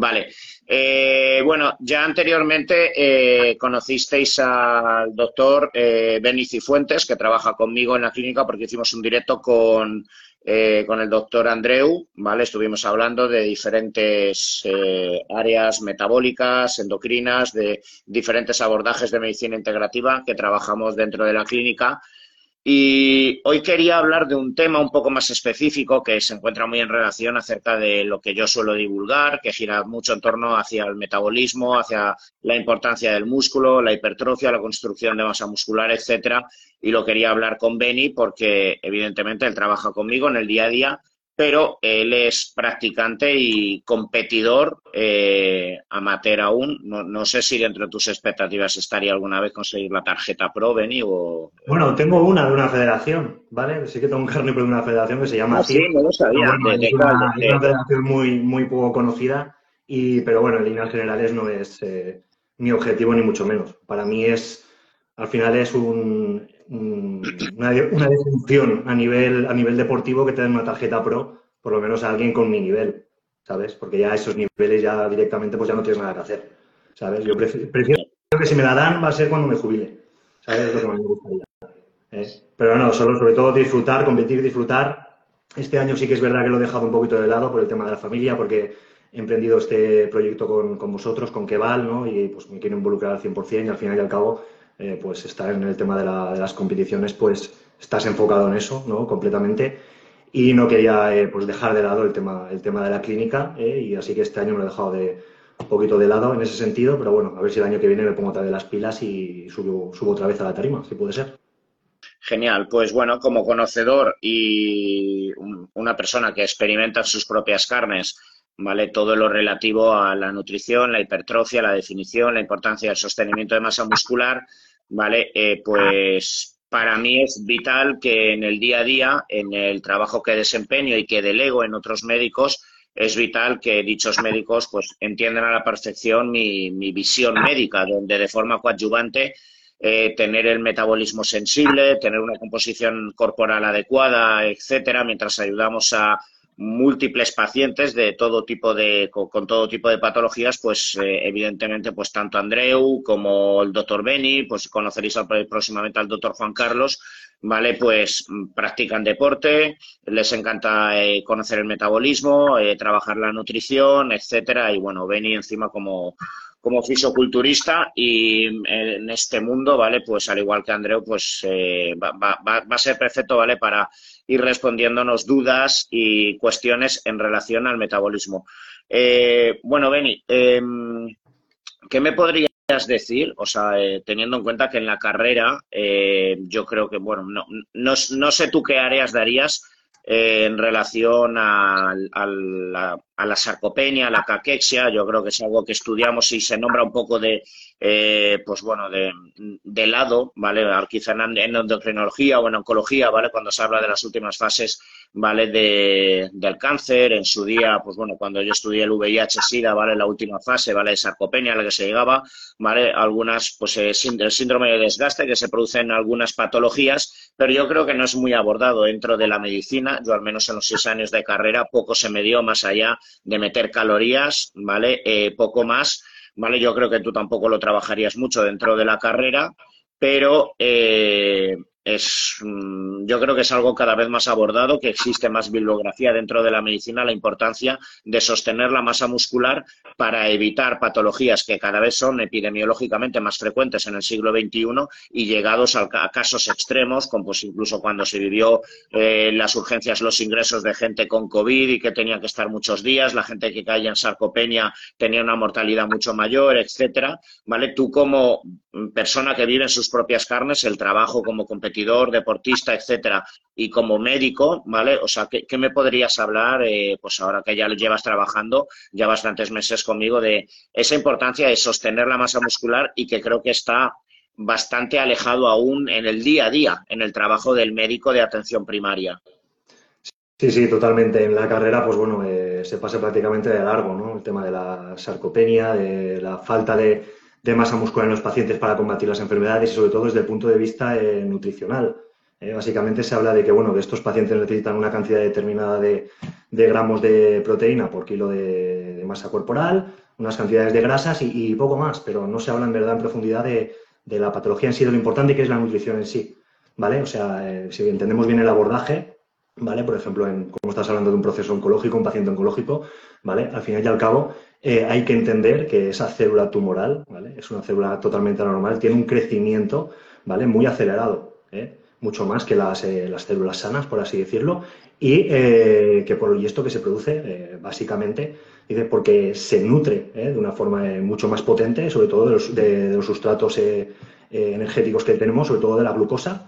Vale. Eh, bueno, ya anteriormente eh, conocisteis al doctor eh, Beni Cifuentes, que trabaja conmigo en la clínica, porque hicimos un directo con, eh, con el doctor Andreu, ¿vale? Estuvimos hablando de diferentes áreas metabólicas, endocrinas, de diferentes abordajes de medicina integrativa que trabajamos dentro de la clínica. Y hoy quería hablar de un tema un poco más específico que se encuentra muy en relación acerca de lo que yo suelo divulgar, que gira mucho en torno hacia el metabolismo, hacia la importancia del músculo, la hipertrofia, la construcción de masa muscular, etcétera. Y lo quería hablar con Beni porque, evidentemente, él trabaja conmigo en el día a día pero él es practicante y competidor eh, amateur aún. No, sé si dentro de tus expectativas estaría alguna vez conseguir la tarjeta Pro, Beni, o... Bueno, tengo una de una federación, ¿vale? Sí que tengo un carnet de una federación que se llama... Ah, sí, no lo sabía. es, una, federación muy, muy poco conocida, y, pero bueno, en líneas generales no es eh, mi objetivo ni mucho menos. Para mí es, al final es un, una, una, definición a nivel, a nivel deportivo que te den una tarjeta pro, por lo menos a alguien con mi nivel, ¿sabes? Porque ya esos niveles ya directamente pues ya no tienes nada que hacer, ¿sabes? Yo prefiero, que si me la dan va a ser cuando me jubile, ¿sabes? Es lo que me gustaría. ¿eh? Pero no, solo sobre todo disfrutar, competir, disfrutar. Este año sí que es verdad que lo he dejado un poquito de lado por el tema de la familia, porque he emprendido este proyecto con, con vosotros, con Keval, ¿no? Y pues me quiero involucrar al 100% y al final y al cabo eh, pues estar en el tema de, las competiciones, pues estás enfocado en eso, ¿no? Completamente. Y no quería eh, pues dejar de lado el tema, el tema de la clínica, ¿eh? y así que este año me lo he dejado de, un poquito de lado en ese sentido, pero bueno, a ver si el año que viene me pongo otra vez las pilas y subo, subo otra vez a la tarima, si puede ser. Genial, pues bueno, como conocedor y una persona que experimenta sus propias carnes, ¿vale? Todo lo relativo a la nutrición, la hipertrofia, la definición, la importancia del sostenimiento de masa muscular, ¿vale? Eh, pues para mí es vital que en el día a día, en el trabajo que desempeño y que delego en otros médicos, es vital que dichos médicos pues entiendan a la perfección mi, visión médica, donde de forma coadyuvante eh, tener el metabolismo sensible, tener una composición corporal adecuada, etcétera, mientras ayudamos a múltiples pacientes de todo tipo de, con, todo tipo de patologías, pues eh, evidentemente, pues tanto Andreu como el doctor Beni, pues conoceréis próximamente al doctor Juan Carlos, ¿vale? Pues practican deporte, les encanta eh, conocer el metabolismo, eh, trabajar la nutrición, etcétera, y bueno, Beni encima como como fisioculturista y en este mundo, ¿vale? Pues al igual que Andreu, pues va, va, va, a ser perfecto, ¿vale? Para ir respondiéndonos dudas y cuestiones en relación al metabolismo. Eh, bueno, Beni, em, ¿qué me podrías decir? O sea, eh, teniendo en cuenta que en la carrera eh, yo creo que, bueno, no, no, no, sé tú qué áreas darías en relación a, la, a, la, sarcopenia, a la caquexia. Yo creo que es algo que estudiamos y se nombra un poco de, eh, pues bueno, de, de, lado, ¿vale? Quizá en, endocrinología o en oncología, ¿vale? Cuando se habla de las últimas fases, ¿vale? De, del cáncer, en su día, pues bueno, cuando yo estudié el VIH-Sida, ¿vale? La última fase, ¿vale? De sarcopenia a la que se llegaba, ¿vale? Algunas, pues eh, el síndrome de desgaste que se produce en algunas patologías, pero yo creo que no es muy abordado dentro de la medicina. Yo al menos en los seis años de carrera poco se me dio más allá de meter calorías, ¿vale? Eh, poco más ¿vale? Yo creo que tú tampoco lo trabajarías mucho dentro de la carrera, pero eh, es, mm, yo creo que es algo cada vez más abordado, que existe más bibliografía dentro de la medicina, la importancia de sostener la masa muscular para evitar patologías que cada vez son epidemiológicamente más frecuentes en el siglo XXI y llegados a, casos extremos, como pues incluso cuando se vivió eh, las urgencias, los ingresos de gente con COVID y que tenía que estar muchos días, la gente que caía en sarcopenia tenía una mortalidad mucho mayor, etcétera, ¿vale? Tú como persona que vive en sus propias carnes, el trabajo como competidor, deportista, etcétera, y como médico, ¿vale? O sea, ¿qué, me podrías hablar, eh, pues ahora que ya lo llevas trabajando ya bastantes meses conmigo, de esa importancia de sostener la masa muscular y que creo que está bastante alejado aún en el día a día, en el trabajo del médico de atención primaria? Sí, sí, totalmente. En la carrera, pues bueno, eh, se pasa prácticamente de largo, ¿no? El tema de la sarcopenia, de la falta de, de masa muscular en los pacientes para combatir las enfermedades y sobre todo desde el punto de vista eh, nutricional. Eh, básicamente se habla de que, bueno, que estos pacientes necesitan una cantidad determinada de, gramos de proteína por kilo de, masa corporal, unas cantidades de grasas y, poco más, pero no se habla en verdad en profundidad de, la patología en sí, de lo importante que es la nutrición en sí, ¿vale? O sea, eh, si entendemos bien el abordaje, ¿vale? Por ejemplo, en, como estás hablando de un proceso oncológico, un paciente oncológico, ¿vale? Al final y al cabo, eh, hay que entender que esa célula tumoral, ¿vale? Es una célula totalmente anormal, tiene un crecimiento, ¿vale? Muy acelerado, ¿eh? mucho más que las, eh, las, células sanas, por así decirlo, y, que por, y esto que se produce, básicamente, dice, porque se nutre de una forma mucho más potente, sobre todo de los, de los sustratos energéticos que tenemos, sobre todo de la glucosa,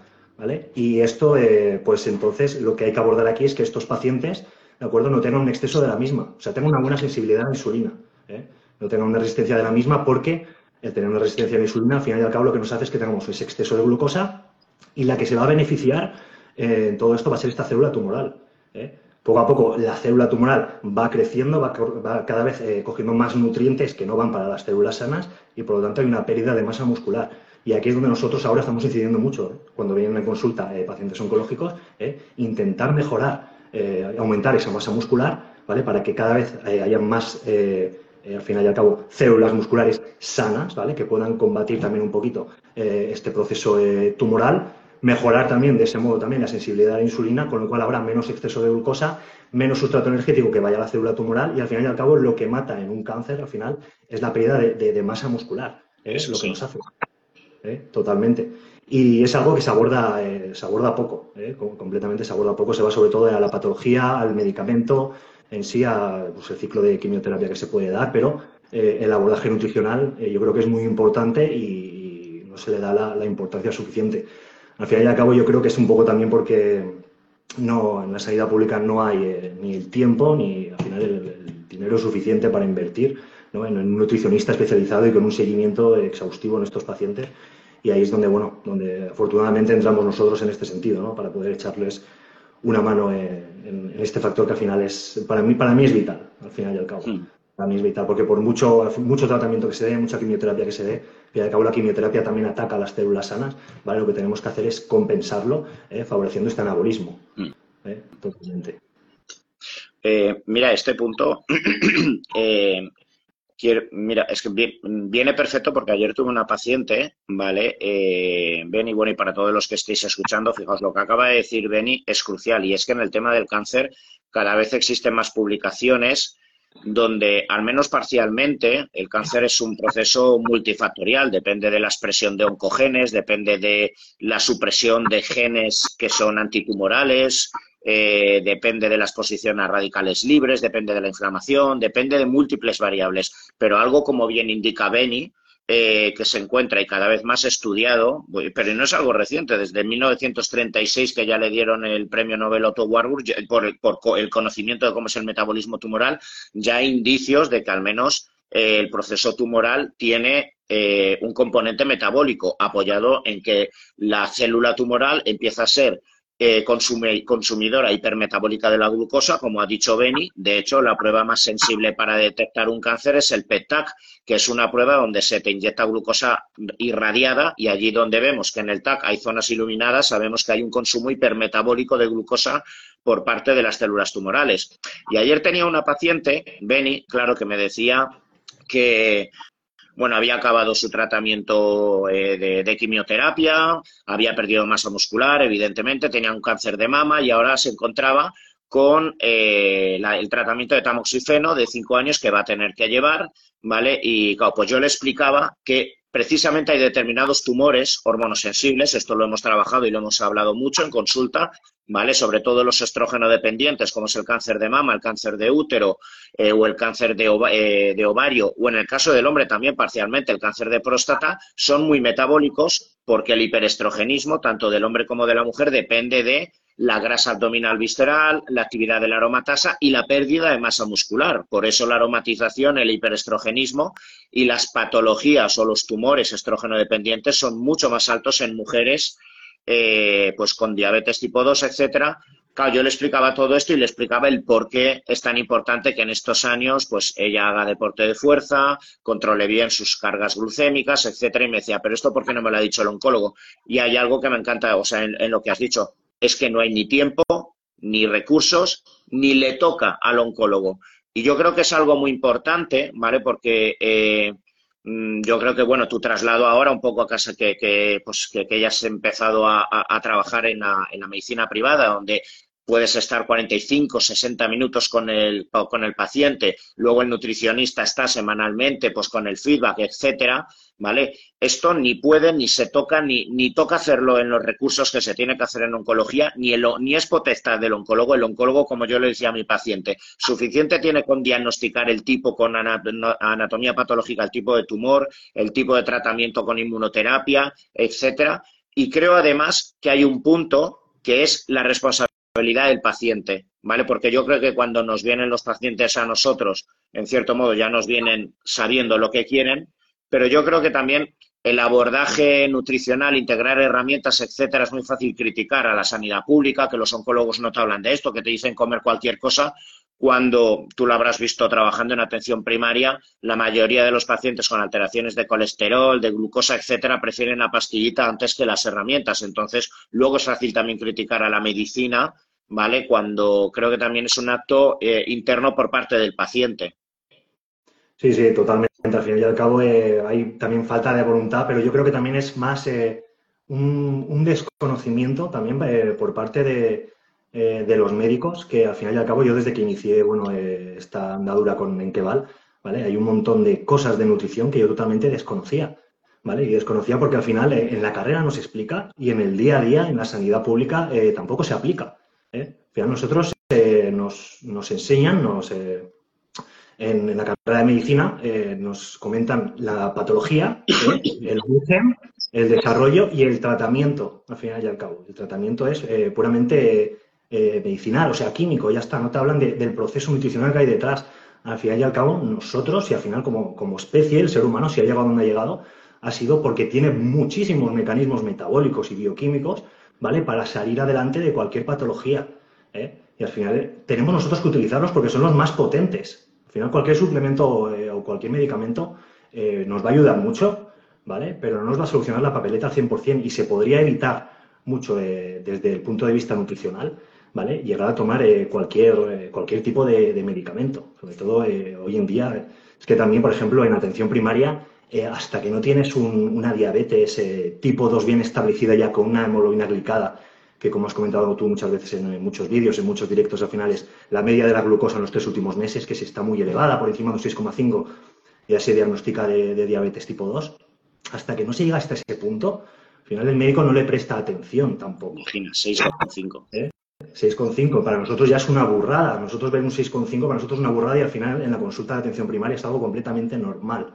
y esto, eh, pues entonces, lo que hay que abordar aquí es que estos pacientes, ¿de acuerdo?, no tengan un exceso de la misma, o sea, tengan una buena sensibilidad a la insulina, ¿eh? no tengan una resistencia de la misma porque el tener una resistencia a la insulina, al final y al cabo, lo que nos hace es que tengamos ese exceso de glucosa y la que se va a beneficiar eh, en todo esto va a ser esta célula tumoral. Poco a poco la célula tumoral va creciendo, va cada vez cogiendo más nutrientes que no van para las células sanas y por lo tanto hay una pérdida de masa muscular. Y aquí es donde nosotros ahora estamos incidiendo mucho, ¿eh? cuando vienen en consulta eh, pacientes oncológicos, ¿eh? intentar mejorar, aumentar esa masa muscular, ¿vale? Para que cada vez haya más, al final y al cabo, células musculares sanas, ¿vale? Que puedan combatir también un poquito este proceso tumoral, mejorar también de ese modo también la sensibilidad a la insulina, con lo cual habrá menos exceso de glucosa, menos sustrato energético que vaya a la célula tumoral y al final y al cabo lo que mata en un cáncer al final es la pérdida de, masa muscular. Es lo que nos hace. ¿Eh? totalmente. Y es algo que se aborda, eh, se aborda poco, ¿eh? completamente se aborda poco, se va sobre todo a la patología, al medicamento, en sí, al pues, ciclo de quimioterapia que se puede dar, pero el abordaje nutricional yo creo que es muy importante y, no se le da la, importancia suficiente. Al final y al cabo yo creo que es un poco también porque no, en la sanidad pública no hay ni el tiempo ni al final el dinero suficiente para invertir en un nutricionista especializado y con un seguimiento exhaustivo en estos pacientes. Y ahí es donde, bueno, donde afortunadamente entramos nosotros en este sentido, ¿no? para poder echarles una mano en, este factor que al final es, para mí, para mí es vital, al final y al cabo. Hmm. Para mí es vital, porque por mucho, mucho tratamiento que se dé, mucha quimioterapia que se dé, y al cabo la quimioterapia también ataca a las células sanas, ¿vale? Lo que tenemos que hacer es compensarlo, ¿eh? favoreciendo este anabolismo. Hmm. ¿eh? Totalmente. Eh, mira, este punto mira, es que viene perfecto porque ayer tuve una paciente, ¿vale? Eh, Beni, bueno, y para todos los que estéis escuchando, fijaos, lo que acaba de decir Beni es crucial y es que en el tema del cáncer cada vez existen más publicaciones donde, al menos parcialmente, el cáncer es un proceso multifactorial, depende de la expresión de oncogenes, depende de la supresión de genes que son antitumorales, eh, depende de la exposición a radicales libres, depende de la inflamación, depende de múltiples variables. Pero algo como bien indica Beni, eh, que se encuentra y cada vez más estudiado, pero no es algo reciente, desde 1936 que ya le dieron el premio Nobel Otto Warburg por, el conocimiento de cómo es el metabolismo tumoral, ya hay indicios de que al menos eh, el proceso tumoral tiene un componente metabólico apoyado en que la célula tumoral empieza a ser eh, consumidora hipermetabólica de la glucosa, como ha dicho Beni. De hecho, la prueba más sensible para detectar un cáncer es el PET-TAC, que es una prueba donde se te inyecta glucosa irradiada y allí donde vemos que en el TAC hay zonas iluminadas, sabemos que hay un consumo hipermetabólico de glucosa por parte de las células tumorales. Y ayer tenía una paciente, Beni, claro, que me decía que bueno, había acabado su tratamiento eh, de, quimioterapia, había perdido masa muscular, evidentemente, tenía un cáncer de mama y ahora se encontraba con eh, el tratamiento de tamoxifeno de cinco años que va a tener que llevar, ¿vale? Y pues yo le explicaba que precisamente hay determinados tumores hormonosensibles, esto lo hemos trabajado y lo hemos hablado mucho en consulta, ¿vale? Sobre todo los estrógeno dependientes, como es el cáncer de mama, el cáncer de útero eh, o el cáncer de, eh, de, ovario, o en el caso del hombre también parcialmente el cáncer de próstata, son muy metabólicos porque el hiperestrogenismo, tanto del hombre como de la mujer, depende de la grasa abdominal visceral, la actividad de la aromatasa y la pérdida de masa muscular. Por eso la aromatización, el hiperestrogenismo y las patologías o los tumores estrógeno dependientes son mucho más altos en mujeres eh, pues con diabetes tipo 2, etcétera, Claro, yo le explicaba todo esto y le explicaba el por qué es tan importante que en estos años, pues ella haga deporte de fuerza, controle bien sus cargas glucémicas, etcétera. Y me decía, pero esto por qué no me lo ha dicho el oncólogo. Y hay algo que me encanta, o sea, en, lo que has dicho, es que no hay ni tiempo, ni recursos, ni le toca al oncólogo. Y yo creo que es algo muy importante, ¿vale? Porque eh, mm, yo creo que, bueno, tu traslado ahora un poco a casa que, que pues, que, que has empezado a, a, trabajar en la, en la, medicina privada, donde puedes estar 45, 60 minutos con el, con el paciente, luego el nutricionista está semanalmente pues con el feedback, etcétera, ¿vale? Esto ni puede, ni se toca, ni, ni toca hacerlo en los recursos que se tiene que hacer en oncología, ni, el, ni es potestad del oncólogo. El oncólogo, como yo le decía a mi paciente, suficiente tiene con diagnosticar el tipo con anatomía patológica, el tipo de tumor, el tipo de tratamiento con inmunoterapia, etcétera. Y creo además que hay un punto que es la responsabilidad del paciente, ¿vale? Porque yo creo que cuando nos vienen los pacientes a nosotros, en cierto modo ya nos vienen sabiendo lo que quieren, pero yo creo que también el abordaje nutricional, integrar herramientas, etcétera, es muy fácil criticar a la sanidad pública, que los oncólogos no te hablan de esto, que te dicen comer cualquier cosa, cuando tú lo habrás visto trabajando en atención primaria, la mayoría de los pacientes con alteraciones de colesterol, de glucosa, etcétera, prefieren la pastillita antes que las herramientas. Entonces, luego es fácil también criticar a la medicina, ¿vale? Cuando creo que también es un acto eh, interno por parte del paciente. Sí, sí, totalmente. Al fin y al cabo eh, hay también falta de voluntad, pero yo creo que también es más eh, un, desconocimiento también por parte de, de, los médicos, que al final y al cabo yo desde que inicié bueno, esta andadura con Enqueval, ¿vale? hay un montón de cosas de nutrición que yo totalmente desconocía. ¿Vale? Y desconocía porque al final en la carrera no se explica y en el día a día, en la sanidad pública, tampoco se aplica. Al final nosotros nos, nos, enseñan, nos, en, la carrera de medicina eh, nos comentan la patología, eh, el origen, el desarrollo y el tratamiento, al final y al cabo. El tratamiento es eh, medicinal, o sea, químico, ya está, no te hablan del proceso nutricional que hay detrás. Al final y al cabo, nosotros, y al final como, como especie, el ser humano, si ha llegado donde ha llegado, ha sido porque tiene muchísimos mecanismos metabólicos y bioquímicos, ¿vale? Para salir adelante de cualquier patología. Y al final tenemos nosotros que utilizarlos porque son los más potentes. Al final, cualquier suplemento eh, o cualquier medicamento eh, nos va a ayudar mucho, ¿vale? Pero no nos va a solucionar la papeleta al 100% y se podría evitar mucho eh, desde el punto de vista nutricional, ¿vale? Llegar a tomar cualquier, cualquier tipo de, medicamento. Sobre todo hoy en día, es que también, por ejemplo, en atención primaria, hasta que no tienes una diabetes tipo 2 bien establecida ya con una hemoglobina glicada que como has comentado tú muchas veces en, muchos vídeos, en muchos directos al final, es la media de la glucosa en los tres últimos meses, que si está muy elevada, por encima de un 6,5, ya se diagnostica de, diabetes tipo 2. Hasta que no se llega hasta ese punto, al final el médico no le presta atención tampoco. Imagina, 6,5. ¿Eh? 6,5 para nosotros ya es una burrada. Nosotros ver un 6,5 para nosotros es una burrada y al final en la consulta de atención primaria es algo completamente normal.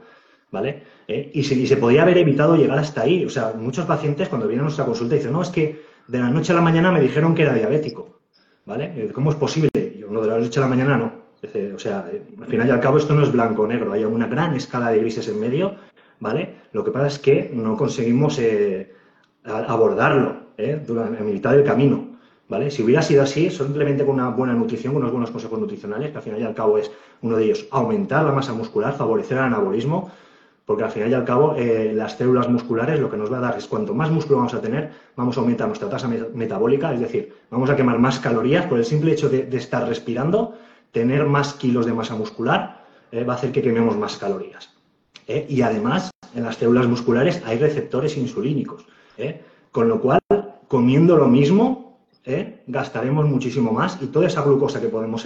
¿Vale? ¿Eh? Y, se, y, se, podría haber evitado llegar hasta ahí. O sea, muchos pacientes cuando vienen a nuestra consulta dicen, no, es que de la noche a la mañana me dijeron que era diabético. ¿Vale? Eh, ¿Cómo es posible? Yo, no, de la noche a la mañana no. O sea, eh, al final y al cabo esto no es blanco o negro, hay una gran escala de grises en medio, ¿vale? Lo que pasa es que no conseguimos abordarlo ¿eh? durante, mitad del camino, ¿vale? Si hubiera sido así, simplemente con una buena nutrición, con unos buenos consejos nutricionales, que al final y al cabo es uno de ellos, aumentar la masa muscular, favorecer el anabolismo, porque al final y al cabo eh, las células musculares lo que nos va a dar es cuanto más músculo vamos a tener, vamos a aumentar nuestra tasa metabólica, es decir, vamos a quemar más calorías por el simple hecho de, estar respirando, tener más kilos de masa muscular eh, va a hacer que quememos más calorías. ¿eh? Y además, en las células musculares hay receptores insulínicos, con lo cual, comiendo lo mismo, gastaremos muchísimo más y toda esa glucosa que podemos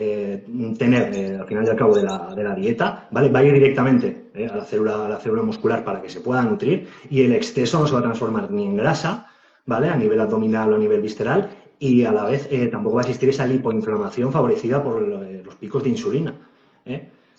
eh, tener eh, al final y al cabo de la, de la dieta, ¿vale? Va a ir directamente eh, a, la célula, a la célula muscular para que se pueda nutrir y el exceso no se va a transformar ni en grasa, ¿vale? A nivel abdominal o a nivel visceral y a la vez tampoco va a existir esa lipoinflamación favorecida por los picos de insulina.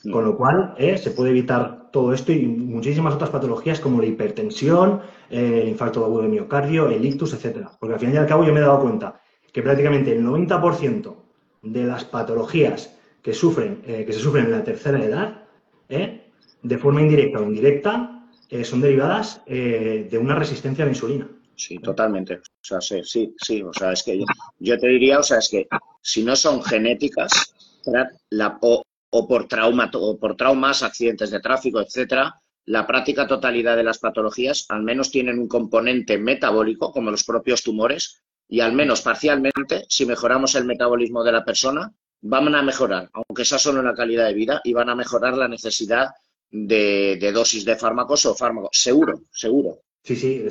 Con lo cual se puede evitar todo esto y muchísimas otras patologías como la hipertensión, el infarto agudo de miocardio, el ictus, etcétera. Porque al final y al cabo yo me he dado cuenta que prácticamente el 90% de las patologías que, sufren, eh, que se sufren en la tercera edad, eh, de forma indirecta o indirecta, eh, son derivadas de una resistencia a la insulina. Sí, totalmente. O sea, sí, sí, sí, o sea, es que yo, te diría, o sea, es que si no son genéticas, la, o, por trauma, o por traumas, accidentes de tráfico, etcétera, la práctica totalidad de las patologías al menos tienen un componente metabólico, como los propios tumores, y al menos parcialmente, si mejoramos el metabolismo de la persona, van a mejorar, aunque sea solo la calidad de vida, y van a mejorar la necesidad de, dosis de fármacos o fármacos. Seguro, seguro. Sí, sí,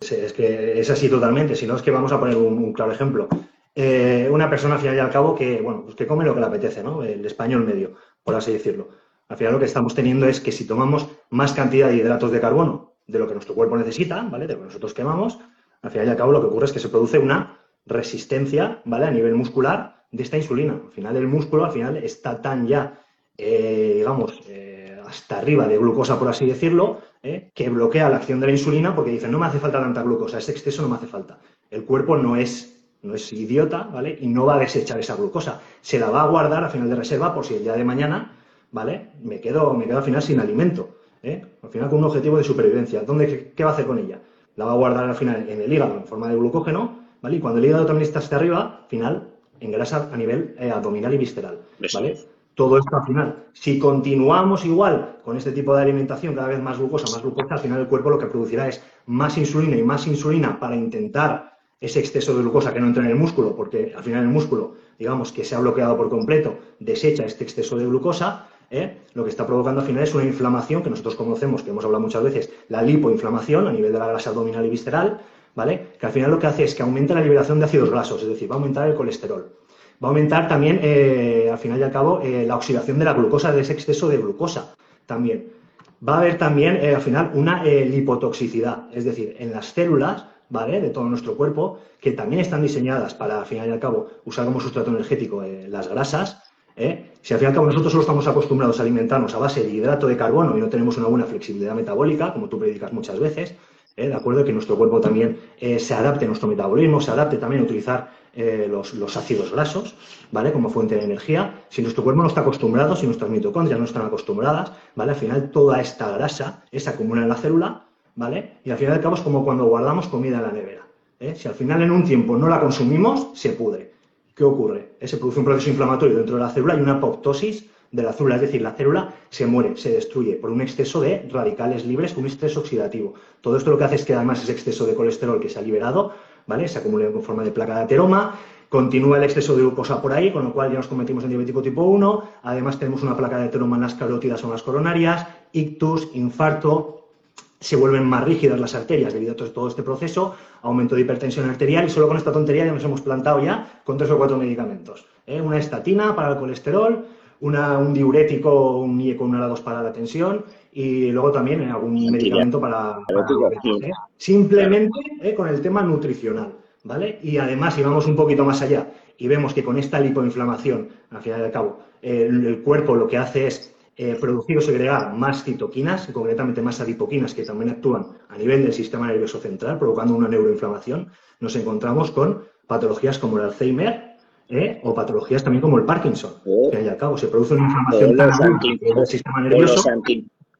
es, que es así totalmente. Si no, es que vamos a poner un, claro ejemplo. Eh, una persona, al final y al cabo, que, bueno, pues que come lo que le apetece, ¿no? El español medio, por así decirlo. Al final lo que estamos teniendo es que si tomamos más cantidad de hidratos de carbono de lo que nuestro cuerpo necesita, ¿vale? De lo que nosotros quemamos, al final y al cabo lo que ocurre es que se produce una resistencia, ¿vale? A nivel muscular de esta insulina. Al final el músculo, al final está tan ya, eh, digamos, eh, hasta arriba de glucosa, por así decirlo, ¿eh? que bloquea la acción de la insulina porque dice, no me hace falta tanta glucosa, ese exceso no me hace falta. El cuerpo no es, no es idiota, ¿vale? Y no va a desechar esa glucosa. Se la va a guardar a final de reserva por si el día de mañana, ¿vale? Me quedo, me quedo al final sin alimento. Al final con un objetivo de supervivencia. ¿Dónde, ¿Qué va a hacer con ella? La va a guardar al final en el hígado en forma de glucógeno, ¿vale? Y cuando el hígado también está hasta arriba, al final engrasa a nivel eh, abdominal y visceral, ¿vale? Todo esto al final, si continuamos igual con este tipo de alimentación, cada vez más glucosa, más glucosa, al final el cuerpo lo que producirá es más insulina y más insulina para intentar ese exceso de glucosa que no entra en el músculo, porque al final el músculo, digamos que se ha bloqueado por completo, desecha este exceso de glucosa, ¿eh? lo que está provocando al final es una inflamación que nosotros conocemos, que hemos hablado muchas veces, la lipoinflamación a nivel de la grasa abdominal y visceral, ¿vale? Que al final lo que hace es que aumenta la liberación de ácidos grasos, es decir, va a aumentar el colesterol. Va a aumentar también, eh, al final y al cabo, eh, la oxidación de la glucosa, de ese exceso de glucosa también. Va a haber también, al final, una lipotoxicidad, es decir, en las células, ¿vale? De todo nuestro cuerpo, que también están diseñadas para, al final y al cabo, usar como sustrato energético las grasas, ¿eh? Si al fin y al cabo nosotros solo estamos acostumbrados a alimentarnos a base de hidrato de carbono y no tenemos una buena flexibilidad metabólica, como tú predicas muchas veces, ¿eh? ¿de acuerdo? Que nuestro cuerpo también eh, se adapte a nuestro metabolismo, se adapte también a utilizar los, ácidos grasos, ¿vale? Como fuente de energía. Si nuestro cuerpo no está acostumbrado, si nuestras mitocondrias no están acostumbradas, ¿vale? Al final toda esta grasa se acumula en la célula, ¿vale? Y al final y cabo es como cuando guardamos comida en la nevera. Si al final en un tiempo no la consumimos, se pudre. ¿qué ocurre? Se produce un proceso inflamatorio dentro de la célula y una apoptosis de la célula, es decir, la célula se muere, se destruye por un exceso de radicales libres, un estrés oxidativo. Todo esto lo que hace es que además ese exceso de colesterol que se ha liberado, ¿vale? Se acumula en forma de placa de ateroma, continúa el exceso de glucosa por ahí, con lo cual ya nos convertimos en diabético tipo 1, además tenemos una placa de ateroma en las carótidas o en las coronarias, ictus, infarto, se vuelven más rígidas las arterias debido a todo este proceso, aumento de hipertensión arterial y solo con esta tontería ya nos hemos plantado ya con tres o cuatro medicamentos. ¿eh? Una estatina para el colesterol, un diurético, un IECO para la tensión y luego también algún medicamento para, ¿eh? simplemente ¿eh? con el tema nutricional, ¿vale? Y además, si vamos un poquito más allá y vemos que con esta lipoinflamación, al final y al cabo, el cuerpo lo que hace es eh, producir o segregar más citoquinas, concretamente más adipoquinas que también actúan a nivel del sistema nervioso central, provocando una neuroinflamación, nos encontramos con patologías como el Alzheimer ¿eh? o patologías también como el Parkinson, que al cabo se produce una inflamación tan del sistema nervioso.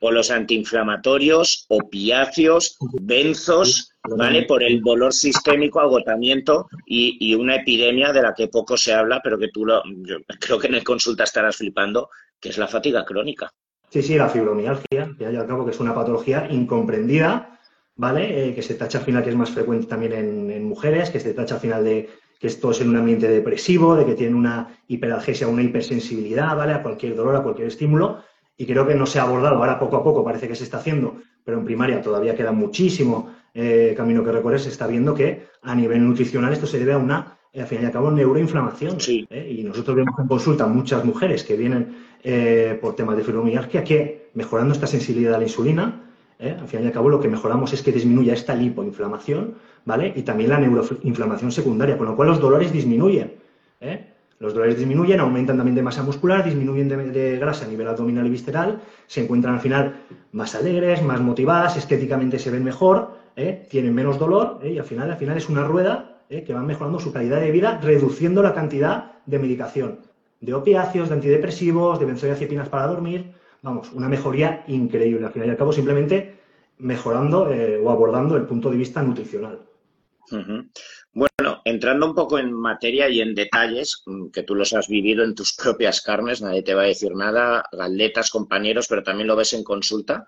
O los antiinflamatorios, opiáceos, benzos, ¿vale? Por el dolor sistémico, agotamiento y, una epidemia de la que poco se habla, pero que tú lo, yo creo que en el consulta estarás flipando, que es la fatiga crónica. Sí, sí, la fibromialgia, que al cabo que es una patología incomprendida, ¿vale? Eh, que se tacha al final que es más frecuente también en, mujeres, que se tacha al final de que esto es en un ambiente depresivo, de que tienen una hiperalgesia, una hipersensibilidad, ¿vale? A cualquier dolor, a cualquier estímulo. Y creo que no se ha abordado, ahora poco a poco parece que se está haciendo, pero en primaria todavía queda muchísimo eh, camino que recorrer, se está viendo que a nivel nutricional esto se debe a una, eh, al fin y al cabo, neuroinflamación. Eh, y nosotros vemos en consulta muchas mujeres que vienen por temas de fibromialgia que, mejorando esta sensibilidad a la insulina, al fin y al cabo lo que mejoramos es que disminuya esta lipoinflamación, ¿vale? Y también la neuroinflamación secundaria, con lo cual los dolores disminuyen. Los dolores disminuyen, aumentan también de masa muscular, disminuyen de, grasa a nivel abdominal y visceral, se encuentran al final más alegres, más motivadas, estéticamente se ven mejor, ¿eh? tienen menos dolor ¿eh? y al final, al final es una rueda ¿eh? que va mejorando su calidad de vida, reduciendo la cantidad de medicación, de opiáceos, de antidepresivos, de benzodiazepinas para dormir. Vamos, una mejoría increíble. Al final y al cabo, simplemente mejorando o abordando el punto de vista nutricional. Bueno, entrando un poco en materia y en detalles, mm, que tú los has vivido en tus propias carnes, nadie te va a decir nada, atletas, compañeros, pero también lo ves en consulta.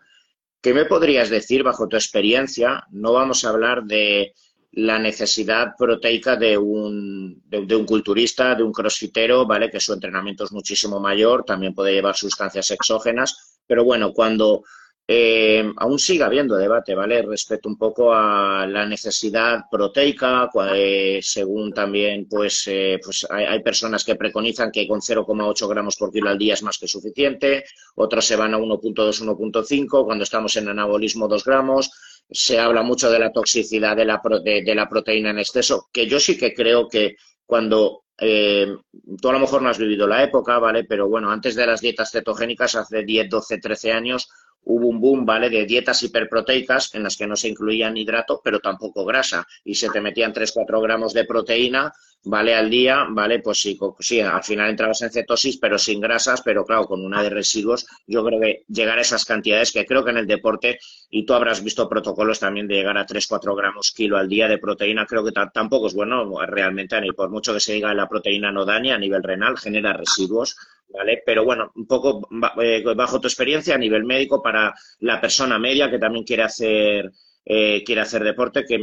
¿Qué me podrías decir bajo tu experiencia? No vamos a hablar de la necesidad proteica de un, de, un culturista, de un crossfitero, ¿vale? Que su entrenamiento es muchísimo mayor, también puede llevar sustancias exógenas, pero bueno, cuando eh, aún sigue habiendo debate, ¿vale? Respecto un poco a la necesidad proteica, eh, según también, pues, eh, pues hay, personas que preconizan que con 0,8 gramos por kilo al día es más que suficiente, otros se van a 1.2, 1.5, cuando estamos en anabolismo 2 gramos. Se habla mucho de la toxicidad de la, de, la proteína en exceso, que yo sí que creo que cuando tú a lo mejor no has vivido la época, ¿vale? Pero bueno, antes de las dietas cetogénicas, hace 10, 12, 13 años, hubo un boom, ¿vale? De dietas hiperproteicas en las que no se incluían hidrato, pero tampoco grasa. Y se te metían 3-4 gramos de proteína, ¿vale? Al día, ¿vale? Pues sí, sí, al final entrabas en cetosis, pero sin grasas, pero claro, con una de residuos. Yo creo que llegar a esas cantidades, que creo que en el deporte, y tú habrás visto protocolos también de llegar a 3-4 gramos kilo al día de proteína, creo que tampoco es bueno realmente, por mucho que se diga la proteína no daña a nivel renal, genera residuos ¿vale? Pero bueno, un poco eh, bajo tu experiencia a nivel médico para la persona media que también quiere hacer eh, quiere hacer deporte, que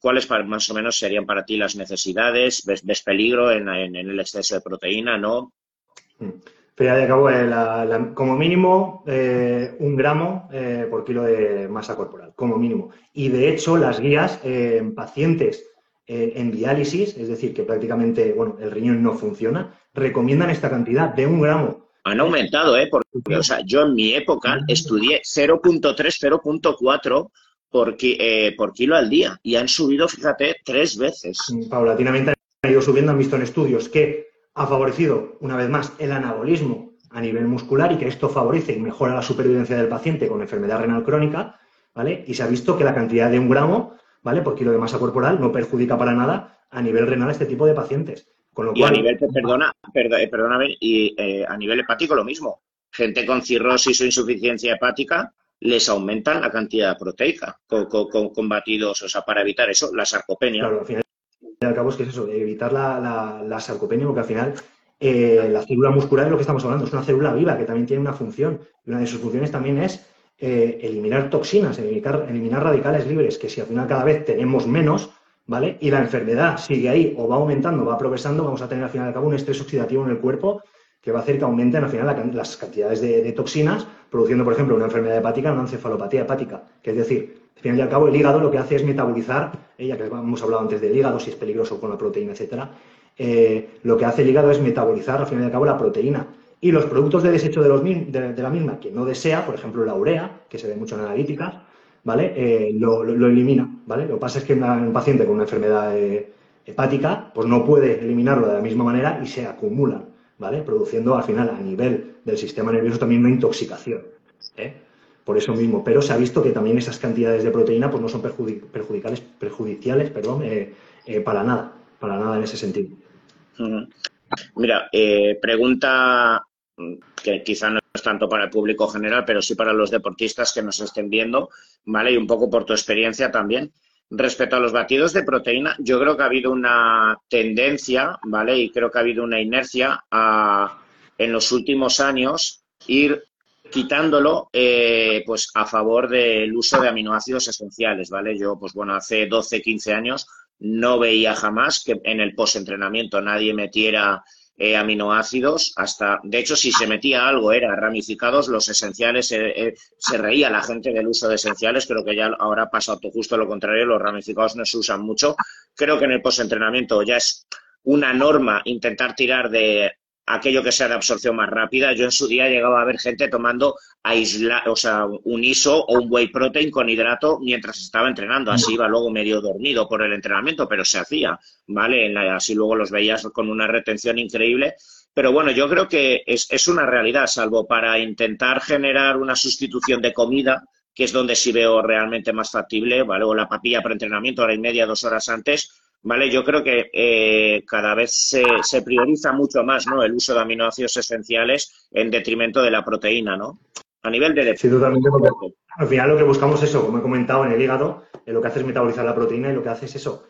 ¿cuáles más o menos serían para ti las necesidades? ¿Ves, peligro en, el exceso de proteína? ¿No? Mm. Pero de cabo, eh, como mínimo un gramo por kilo de masa corporal, como mínimo. Y de hecho, las guías en pacientes en diálisis, es decir, que prácticamente bueno, el riñón no funciona, recomiendan esta cantidad de un gramo. Han aumentado, ¿eh? Porque, o sea, yo en mi época estudié 0.3, 0.4 por, eh, por kilo al día y han subido, fíjate, tres veces. Paulatinamente han ido subiendo, han visto en estudios que ha favorecido, una vez más, el anabolismo a nivel muscular y que esto favorece y mejora la supervivencia del paciente con enfermedad renal crónica, ¿vale? Y se ha visto que la cantidad de un gramo, ¿vale? Por kilo de masa corporal no perjudica para nada a nivel renal a este tipo de pacientes y a nivel, perdona, eh, perdóname, y eh, a nivel hepático lo mismo. Gente con cirrosis o insuficiencia hepática les aumentan la cantidad proteica con, con, batidos, o sea, para evitar eso, la sarcopenia. Claro, al final al cabo es que es eso, evitar la, la, sarcopenia, porque al final eh, la célula muscular es lo que estamos hablando, es una célula viva que también tiene una función. Y una de sus funciones también es eliminar toxinas, eliminar, eliminar radicales libres, que si al final cada vez tenemos menos, ¿vale? Y la enfermedad sigue ahí o va aumentando, va progresando, vamos a tener al final de cabo un estrés oxidativo en el cuerpo que va a hacer que aumenten al final las cantidades de, toxinas, produciendo, por ejemplo, una enfermedad hepática, una encefalopatía hepática. Que es decir, al final y al cabo, el hígado lo que hace es metabolizar, ya que hemos hablado antes del hígado, si es peligroso con la proteína, etcétera, eh, lo que hace el hígado es metabolizar, al final y al cabo, la proteína. Y los productos de desecho de, los, de la misma que no desea, por ejemplo, la urea, que se ve mucho en analíticas, ¿vale? Eh, lo, elimina, ¿vale? Lo que pasa es que un paciente con una enfermedad eh, hepática, pues no puede eliminarlo de la misma manera y se acumula, ¿vale? Produciendo al final a nivel del sistema nervioso también una intoxicación, ¿eh? Por eso mismo, pero se ha visto que también esas cantidades de proteína pues no son perjudicales, perjudiciales perdón, para nada, para nada en ese sentido. Mira, pregunta que quizá no tanto para el público general, pero sí para los deportistas que nos estén viendo, ¿vale? Y un poco por tu experiencia también. Respecto a los batidos de proteína, yo creo que ha habido una tendencia, ¿vale? Y creo que ha habido una inercia a, en los últimos años, ir quitándolo eh, pues a favor del uso de aminoácidos esenciales, ¿vale? Yo, pues bueno, hace 12, 15 años no veía jamás que en el postentrenamiento nadie metiera eh, aminoácidos, hasta, de hecho, si se metía algo era ramificados, los esenciales, eh, eh, se reía la gente del uso de esenciales, creo que ya ahora pasa justo lo contrario, los ramificados no se usan mucho. Creo que en el postentrenamiento ya es una norma intentar tirar de aquello que sea de absorción más rápida. Yo en su día llegaba a ver gente tomando aisla, o sea, un ISO o un whey protein con hidrato mientras estaba entrenando. Así iba luego medio dormido por el entrenamiento, pero se hacía, ¿vale? así luego los veías con una retención increíble. Pero bueno, yo creo que es, es una realidad, salvo para intentar generar una sustitución de comida, que es donde sí veo realmente más factible, ¿vale? O la papilla pre-entrenamiento, hora y media, dos horas antes, ¿vale? Yo creo que eh, cada vez se, prioriza mucho más ¿no? el uso de aminoácidos esenciales en detrimento de la proteína, ¿no? A nivel de... Sí, totalmente. Al final lo que buscamos es eso, como he comentado, en el hígado, lo que hace es metabolizar la proteína y lo que hace es eso,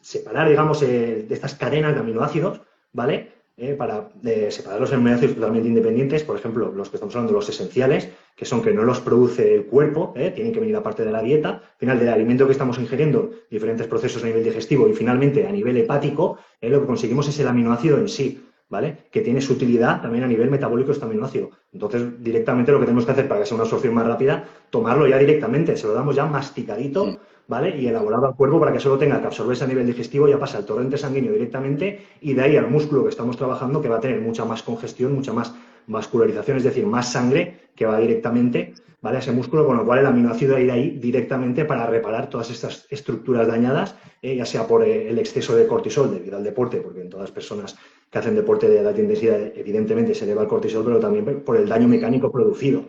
separar, digamos, de estas cadenas de aminoácidos, ¿vale? Eh, para eh, separar los aminoácidos totalmente independientes, por ejemplo, los que estamos hablando, los esenciales, que son que no los produce el cuerpo, eh, tienen que venir aparte de la dieta, al final del alimento que estamos ingiriendo, diferentes procesos a nivel digestivo y finalmente a nivel hepático, lo que conseguimos es el aminoácido en sí, ¿vale? Que tiene su utilidad también a nivel metabólico este aminoácido. Entonces, directamente lo que tenemos que hacer para que sea una absorción más rápida, tomarlo ya directamente, se lo damos ya masticadito. ¿Vale? Y elaborado al cuerpo para que solo tenga que absorberse a nivel digestivo, ya pasa al torrente sanguíneo directamente y de ahí al músculo que estamos trabajando, que va a tener mucha más congestión, mucha más vascularización, es decir, más sangre que va directamente ¿vale? a ese músculo, con lo cual el aminoácido irá ahí directamente para reparar todas estas estructuras dañadas, eh, ya sea por eh, el exceso de cortisol debido al deporte, porque en todas las personas que hacen deporte de alta intensidad evidentemente se eleva el cortisol, pero también por el daño mecánico producido,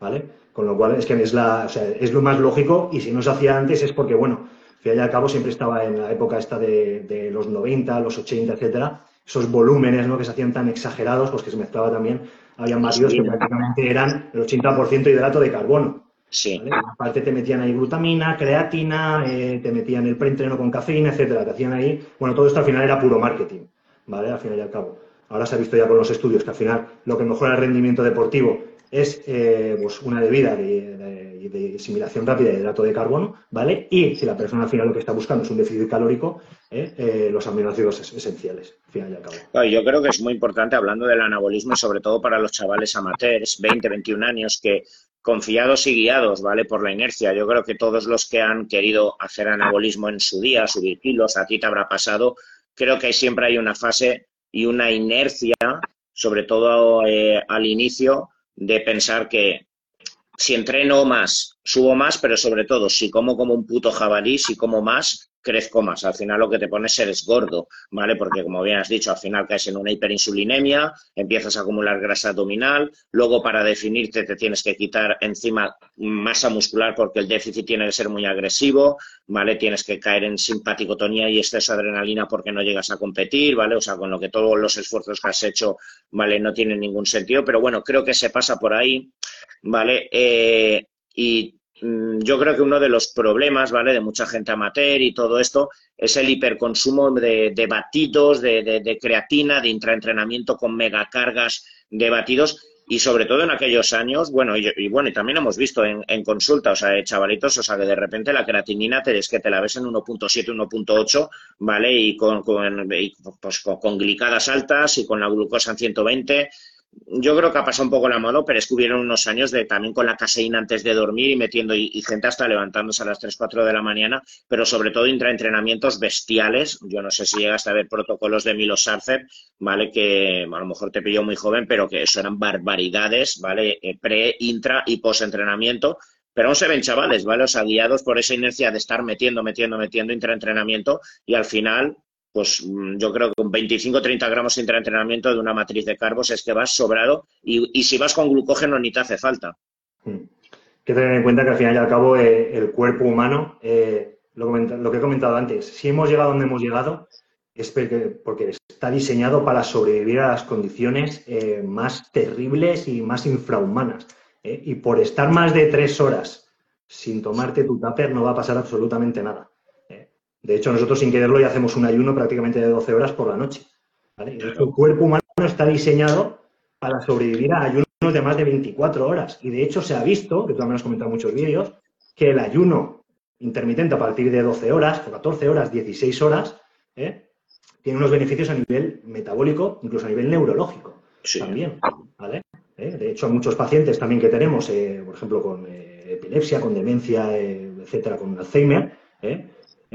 ¿vale? Con lo cual es que es, la, es lo más lógico y si no se hacía antes es porque, bueno, al fin y al cabo siempre estaba en la época esta de, los 90, los 80, etcétera, esos volúmenes ¿no? que se hacían tan exagerados, pues que se mezclaba también, había batidos que prácticamente eran el 80% hidrato de carbono. Sí. Aparte te metían ahí glutamina, creatina, eh, te metían el preentreno con cafeína, etcétera. Te hacían ahí, bueno, todo esto al final era puro marketing, ¿vale? Al final y al cabo. Ahora se ha visto ya con los estudios que al final lo que mejora el rendimiento deportivo es eh, pues una bebida de, de, asimilación rápida de hidrato de carbono, ¿vale? Y si la persona al final lo que está buscando es un déficit calórico, ¿eh? Eh, los aminoácidos esenciales, al final y al cabo. yo creo que es muy importante, hablando del anabolismo, sobre todo para los chavales amateurs, 20, 21 años, que confiados y guiados, ¿vale? Por la inercia. Yo creo que todos los que han querido hacer anabolismo en su día, subir kilos, a ti te habrá pasado, creo que siempre hay una fase y una inercia, sobre todo al inicio, de pensar que si entreno más, subo más, pero sobre todo, si como como un puto jabalí, si como más, crezco más. Al final lo que te pones eres gordo, ¿vale? Porque como bien has dicho, al final caes en una hiperinsulinemia, empiezas a acumular grasa abdominal, luego para definirte te tienes que quitar encima masa muscular porque el déficit tiene que ser muy agresivo, ¿vale? Tienes que caer en simpaticotonía y exceso de adrenalina porque no llegas a competir, ¿vale? O sea, con lo que todos los esfuerzos que has hecho, ¿vale? No tienen ningún sentido, pero bueno, creo que se pasa por ahí, ¿vale? Eh, y yo creo que uno de los problemas, ¿vale? De mucha gente amateur y todo esto es el hiperconsumo de, batidos, de, creatina, de intraentrenamiento con megacargas de batidos y sobre todo en aquellos años, bueno, y, bueno, y también hemos visto en, consulta, o sea, chavalitos, o sea, que de repente la creatinina te, es que te la ves en 1.7, 1.8, ¿vale? Y con, con, pues, con, glicadas altas y con la glucosa en 120, yo creo que ha pasado un poco la moda, pero es que hubieron unos años de también con la caseína antes de dormir y metiendo, y, gente hasta levantándose a las 3, 4 de la mañana, pero sobre todo intraentrenamientos bestiales. Yo no sé si llegaste a ver protocolos de Milo Sarcev, ¿vale? Que a lo mejor te pilló muy joven, pero que eso eran barbaridades, ¿vale? Eh, pre, intra y post entrenamiento. Pero aún se ven chavales, ¿vale? O sea, guiados por esa inercia de estar metiendo, metiendo, metiendo intraentrenamiento y al final pues mm, yo creo que con 25 30 gramos de entrenamiento de una matriz de carbos es que vas sobrado y, si vas con glucógeno ni te hace falta. Hmm. Hay que tener en cuenta que al final y al cabo eh, el cuerpo humano, eh, lo, que he comentado antes, si hemos llegado donde hemos llegado es porque, está diseñado para sobrevivir a las condiciones eh, más terribles y más infrahumanas. Y por estar más de tres horas sin tomarte tu tupper no va a pasar absolutamente nada. De hecho, nosotros sin quererlo ya hacemos un ayuno prácticamente de 12 horas por la noche. el cuerpo humano está diseñado para sobrevivir a ayunos de más de 24 horas. Y de hecho se ha visto, que tú también has comentado en muchos vídeos, que el ayuno intermitente a partir de 12 horas, o 14 horas, 16 horas, ¿eh? tiene unos beneficios a nivel metabólico, incluso a nivel neurológico también. ¿Eh? De hecho, muchos pacientes también que tenemos, eh, por ejemplo, con epilepsia, con demencia, etcétera, con Alzheimer,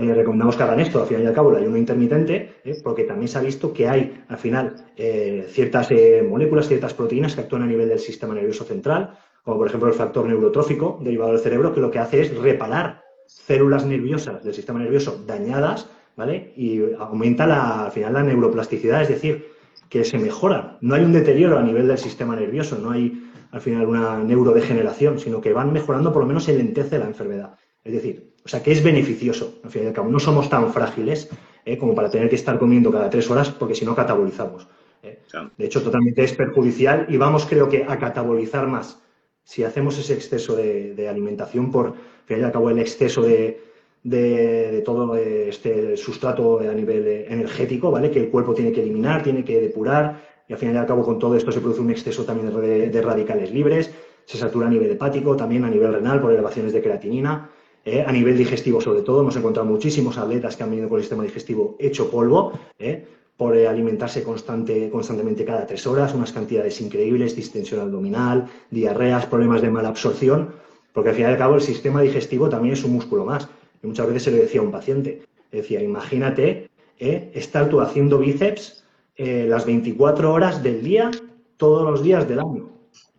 eh, recomendamos que hagan esto, al final y al cabo, el ayuno intermitente, eh, porque también se ha visto que hay, al final, eh, ciertas moléculas, ciertas proteínas que actúan a nivel del sistema nervioso central, como por ejemplo el factor neurotrófico derivado del cerebro, que lo que hace es reparar células nerviosas del sistema nervioso dañadas, ¿vale? Y aumenta la, al final la neuroplasticidad, es decir, que se mejora. No hay un deterioro a nivel del sistema nervioso, no hay al final una neurodegeneración, sino que van mejorando por lo menos el lentez de la enfermedad. Es decir, o sea que es beneficioso, al fin y al cabo. No somos tan frágiles ¿eh? como para tener que estar comiendo cada tres horas porque si no catabolizamos. ¿eh? De hecho, totalmente es perjudicial y vamos, creo que, a catabolizar más si hacemos ese exceso de, alimentación por, al fin y al cabo, el exceso de, de, todo este sustrato a nivel energético, ¿vale? Que el cuerpo tiene que eliminar, tiene que depurar, y al final y al cabo con todo esto se produce un exceso también de, radicales libres, se satura a nivel hepático, también a nivel renal por elevaciones de creatinina, ¿eh? a nivel digestivo sobre todo, hemos encontrado muchísimos atletas que han venido con el sistema digestivo hecho polvo, ¿eh? por alimentarse constante, constantemente cada tres horas, unas cantidades increíbles, distensión abdominal, diarreas, problemas de mala absorción, porque al final y al cabo el sistema digestivo también es un músculo más. Y muchas veces se le decía a un paciente, decía, imagínate ¿eh? estar tú haciendo bíceps eh, las 24 horas del día, todos los días del año.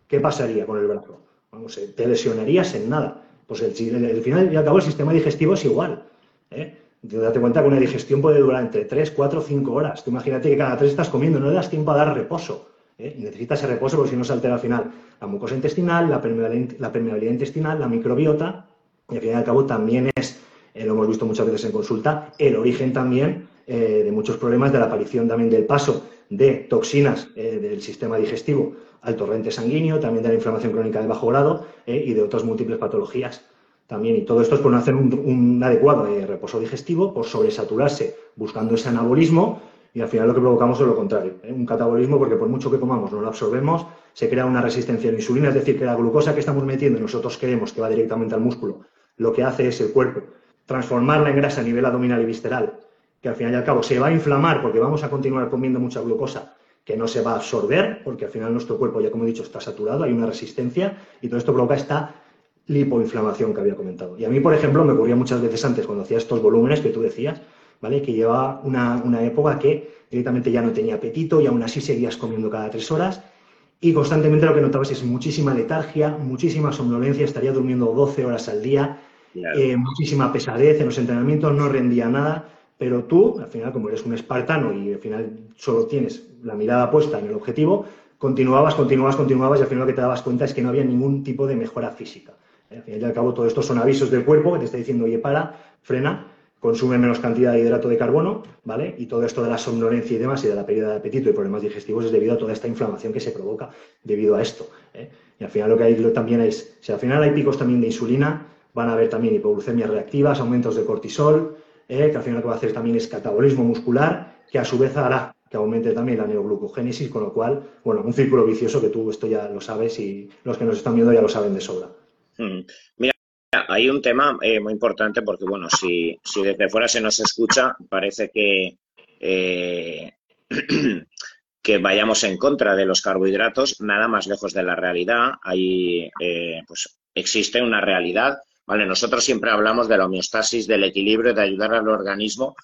¿Qué pasaría con el brazo? Vamos, eh, te lesionarías en nada. Pues el, final y al cabo el sistema digestivo es igual. ¿eh? Date cuenta que una digestión puede durar entre 3, 4, 5 horas. Tú imagínate que cada 3 estás comiendo, no le das tiempo a dar reposo. ¿eh? Y necesitas ese reposo porque si no se altera al final la mucosa intestinal, la permeabilidad, intestinal, la microbiota, y al fin y al cabo también es, eh, lo hemos visto muchas veces en consulta, el origen también eh, de muchos problemas de la aparición también del paso de toxinas del sistema digestivo al torrente sanguíneo, también de la inflamación crónica de bajo grado y de otras múltiples patologías también. Y todo esto es por no hacer un, adecuado reposo digestivo, por sobresaturarse buscando ese anabolismo y al final lo que provocamos es lo contrario, ¿eh? un catabolismo porque por mucho que comamos no lo absorbemos, se crea una resistencia a la insulina, es decir, que la glucosa que estamos metiendo y nosotros queremos que va directamente al músculo, lo que hace es el cuerpo transformarla en grasa a nivel abdominal y visceral, que al final y al cabo se va a inflamar porque vamos a continuar comiendo mucha glucosa que no se va a absorber, porque al final nuestro cuerpo, ya como he dicho, está saturado, hay una resistencia y todo esto provoca esta lipoinflamación que había comentado. Y a mí, por ejemplo, me ocurría muchas veces antes cuando hacía estos volúmenes que tú decías, ¿vale? Que llevaba una, época que directamente ya no tenía apetito y aún así seguías comiendo cada tres horas y constantemente lo que notabas es muchísima letargia, muchísima somnolencia, estaría durmiendo 12 horas al día, eh, muchísima pesadez en los entrenamientos, no rendía nada, pero tú, al final, como eres un espartano y al final solo tienes la mirada puesta en el objetivo, continuabas, continuabas, continuabas y al final lo que te dabas cuenta es que no había ningún tipo de mejora física. Al final y al cabo, todo esto son avisos del cuerpo que te está diciendo, oye, para, frena, consume menos cantidad de hidrato de carbono, ¿vale? Y todo esto de la somnolencia y demás y de la pérdida de apetito y problemas digestivos es debido a toda esta inflamación que se provoca debido a esto. ¿eh? Y al final lo que hay también es, si al final hay picos también de insulina, van a haber también hipoglucemias reactivas, aumentos de cortisol, ¿eh? que al final lo que va a hacer también es catabolismo muscular, que a su vez hará que aumente también la neoglucogénesis, con lo cual, bueno, un círculo vicioso que tú esto ya lo sabes y los que nos están viendo ya lo saben de sobra. Mm. Mira, hay un tema eh, muy importante porque, bueno, si, desde fuera se nos escucha, parece que, eh, que vayamos en contra de los carbohidratos, nada más lejos de la realidad. Ahí, pues, existe una realidad. Vale, nosotros siempre hablamos de la homeostasis, del equilibrio, de ayudar al organismo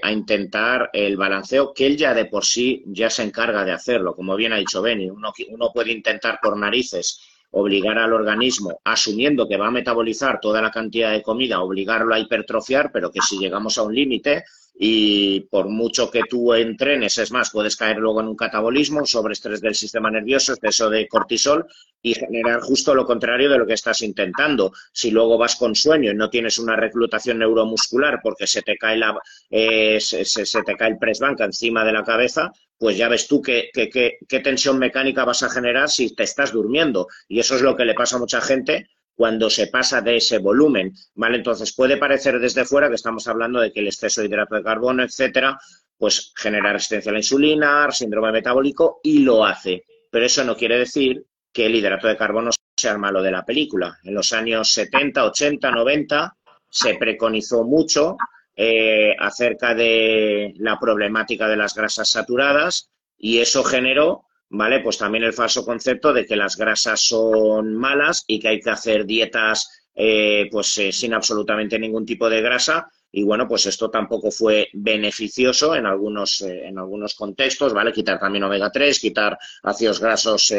a intentar el balanceo, que él ya de por sí ya se encarga de hacerlo. Como bien ha dicho Benny, uno, uno puede intentar por narices obligar al organismo, asumiendo que va a metabolizar toda la cantidad de comida, obligarlo a hipertrofiar, pero que si llegamos a un límite, y por mucho que tú entrenes, es más, puedes caer luego en un catabolismo, sobreestrés del sistema nervioso, exceso de cortisol y generar justo lo contrario de lo que estás intentando. Si luego vas con sueño y no tienes una reclutación neuromuscular porque se te cae, la, eh, se, te cae el press bank encima de la cabeza, pues ya ves tú qué, qué, qué tensión mecánica vas a generar si te estás durmiendo. Y eso es lo que le pasa a mucha gente cuando se pasa de ese volumen, ¿vale? Entonces puede parecer desde fuera que estamos hablando de que el exceso de hidrato de carbono, etcétera, pues genera resistencia a la insulina, síndrome metabólico y lo hace. Pero eso no quiere decir que el hidrato de carbono sea el malo de la película. En los años 70, 80, 90 se preconizó mucho eh, acerca de la problemática de las grasas saturadas y eso generó ¿vale? Pues también el falso concepto de que las grasas son malas y que hay que hacer dietas eh, pues eh, sin absolutamente ningún tipo de grasa. Y bueno, pues esto tampoco fue beneficioso en algunos, eh, en algunos contextos, ¿vale? Quitar también omega 3, quitar ácidos grasos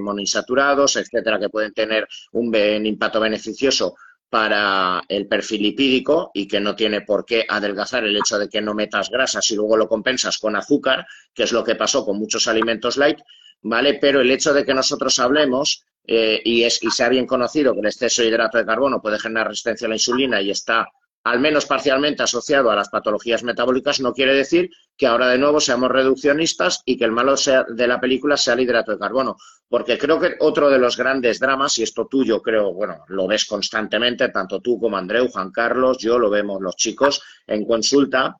monoinsaturados, etcétera, que pueden tener un impacto beneficioso para el perfil lipídico y que no tiene por qué adelgazar el hecho de que no metas grasas y luego lo compensas con azúcar, que es lo que pasó con muchos alimentos light, ¿vale? Pero el hecho de que nosotros hablemos eh, y, es, y sea bien conocido que el exceso de hidrato de carbono puede generar resistencia a la insulina y está al menos parcialmente asociado a las patologías metabólicas, no quiere decir que ahora de nuevo seamos reduccionistas y que el malo sea, de la película sea el hidrato de carbono. Porque creo que otro de los grandes dramas, y esto tuyo creo, bueno, lo ves constantemente, tanto tú como Andreu, Juan Carlos, yo lo vemos los chicos en consulta,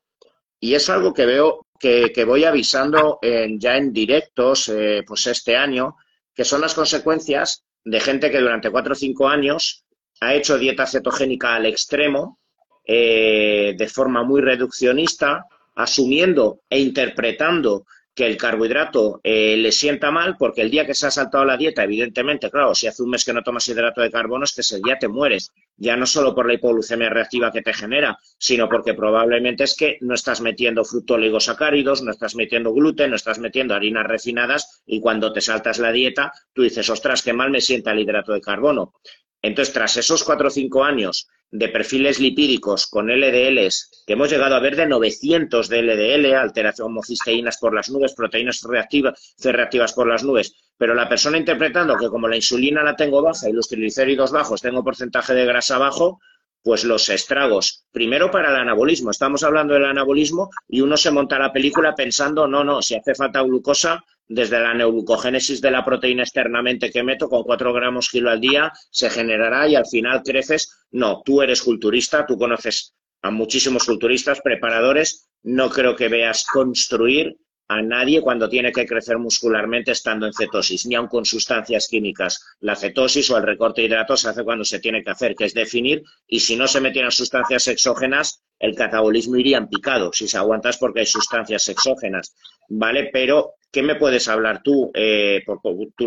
y es algo que veo que, voy avisando ya en directos, eh, pues este año, que son las consecuencias de gente que durante cuatro o cinco años ha hecho dieta cetogénica al extremo, eh, de forma muy reduccionista, asumiendo e interpretando que el carbohidrato eh, le sienta mal, porque el día que se ha saltado la dieta, evidentemente, claro, si hace un mes que no tomas hidrato de carbono, es que ese día te mueres, ya no solo por la hipoglucemia reactiva que te genera, sino porque probablemente es que no estás metiendo fructoligosacáridos, no estás metiendo gluten, no estás metiendo harinas refinadas, y cuando te saltas la dieta, tú dices, ostras, qué mal me sienta el hidrato de carbono. Entonces, tras esos cuatro o cinco años de perfiles lipídicos con LDLs, que hemos llegado a ver de 900 de LDL, alteración homocisteínas por las nubes, proteínas reactivas, reactivas por las nubes, pero la persona interpretando que como la insulina la tengo baja y los triglicéridos bajos tengo porcentaje de grasa bajo, pues los estragos, primero para el anabolismo, estamos hablando del anabolismo y uno se monta la película pensando, no, no, si hace falta glucosa, desde la neoglucogénesis de la proteína externamente que meto con 4 gramos kilo al día, se generará y al final creces. No, tú eres culturista, tú conoces a muchísimos culturistas, preparadores, no creo que veas construir a nadie cuando tiene que crecer muscularmente estando en cetosis, ni aun con sustancias químicas. La cetosis o el recorte de hidratos se hace cuando se tiene que hacer, que es definir, y si no se metieran sustancias exógenas, el catabolismo iría en picado, si se aguantas porque hay sustancias exógenas, ¿vale? Pero, ¿qué me puedes hablar tú? Eh,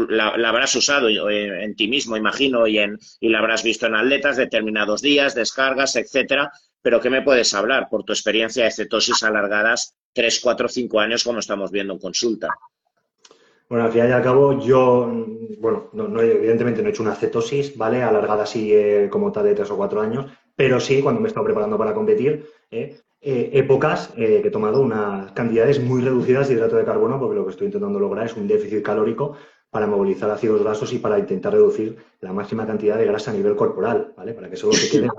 la, habrás usado eh, en ti mismo, imagino, y, la habrás visto en atletas determinados días, descargas, etcétera, pero ¿qué me puedes hablar por tu experiencia de cetosis alargadas 3, 4, 5 años como estamos viendo en consulta? Bueno, al final y al cabo, yo, bueno, no, evidentemente no he hecho una cetosis, ¿vale? Alargada así eh, como tal de 3 o 4 años, pero sí, cuando me he estado preparando para competir, eh, eh, épocas que he tomado unas cantidades muy reducidas de hidrato de carbono, porque lo que estoy intentando lograr es un déficit calórico para movilizar ácidos grasos y para intentar reducir la máxima cantidad de grasa a nivel corporal, ¿vale? Para que solo se quede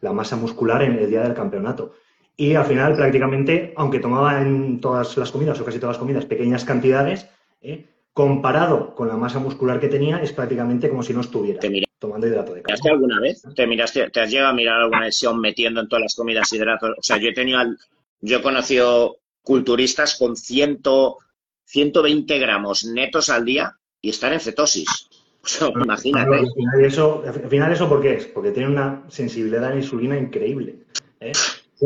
la masa muscular en el día del campeonato. Y al final, prácticamente, aunque tomaba en todas las comidas o casi todas las comidas pequeñas cantidades, ¿eh? comparado con la masa muscular que tenía, es prácticamente como si no estuviera tomando hidrato de carbono. ¿Te alguna vez? ¿Te, miraste, ¿Te has llegado a mirar alguna lesión metiendo en todas las comidas hidratos? O sea, yo he tenido, yo he conocido culturistas con 100, 120 gramos netos al día y están en cetosis. imagínate. al, final eso, al final, ¿eso por qué es? Porque tiene una sensibilidad a la insulina increíble. ¿eh?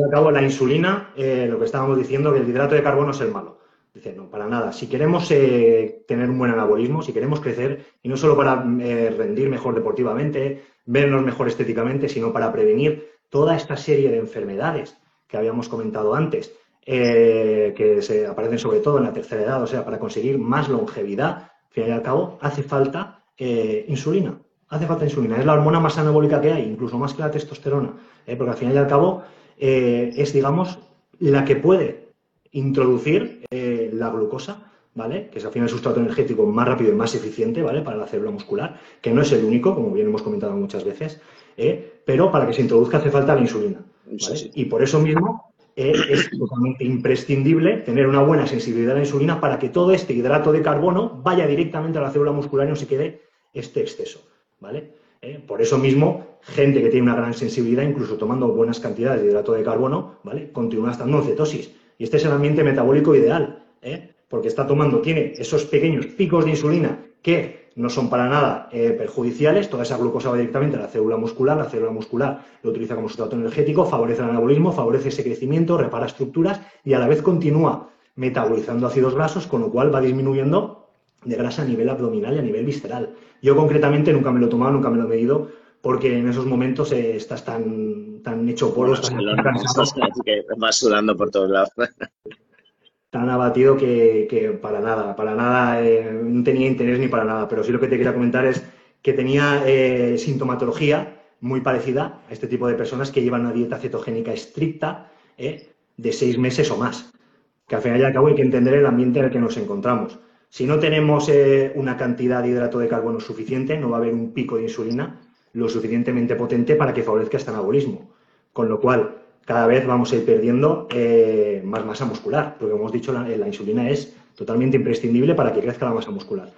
Al cabo, la insulina, eh, lo que estábamos diciendo, que el hidrato de carbono es el malo. Dice, no, para nada. Si queremos eh, tener un buen anabolismo, si queremos crecer, y no solo para eh, rendir mejor deportivamente, vernos mejor estéticamente, sino para prevenir toda esta serie de enfermedades que habíamos comentado antes, que se aparecen sobre todo en la tercera edad, o sea, para conseguir más longevidad, al fin y al cabo, hace falta eh, insulina. Hace falta insulina. Es la hormona más anabólica que hay, incluso más que la testosterona. ¿eh? porque al final y al cabo eh, es, digamos, la que puede introducir la glucosa, ¿vale? Que es al final el sustrato energético más rápido y más eficiente, ¿vale? Para la célula muscular, que no es el único, como bien hemos comentado muchas veces, pero para que se introduzca hace falta la insulina. Y por eso mismo es totalmente imprescindible tener una buena sensibilidad a la insulina para que todo este hidrato de carbono vaya directamente a la célula muscular y no se quede este exceso, ¿vale? Eh, por eso mismo, gente que tiene una gran sensibilidad, incluso tomando buenas cantidades de hidrato de carbono, ¿vale? Continúa estando en cetosis. Y este es el ambiente metabólico ideal, ¿eh? Porque está tomando, tiene esos pequeños picos de insulina que no son para nada eh, perjudiciales, toda esa glucosa va directamente a la célula muscular, la célula muscular lo utiliza como sustrato energético, favorece el anabolismo, favorece ese crecimiento, repara estructuras y a la vez continúa metabolizando ácidos grasos, con lo cual va disminuyendo de grasa a nivel abdominal y a nivel visceral. Yo concretamente nunca me lo he tomado, nunca me lo he medido, porque en esos momentos eh, estás tan, tan hecho polvo, estás Vas sudando por todos lados. Tan abatido que, para nada, para nada, eh, no tenía interés ni para nada. Pero sí lo que te quería comentar es que tenía eh, sintomatología muy parecida a este tipo de personas que llevan una dieta cetogénica estricta de seis meses o más. Que al final y al cabo hay que entender el ambiente en el que nos encontramos. Si no tenemos eh, una cantidad de hidrato de carbono suficiente, no va a haber un pico de insulina lo suficientemente potente para que favorezca este anabolismo. Con lo cual, cada vez vamos a ir perdiendo eh, más masa muscular, porque como hemos dicho, la, la, insulina es totalmente imprescindible para que crezca la masa muscular.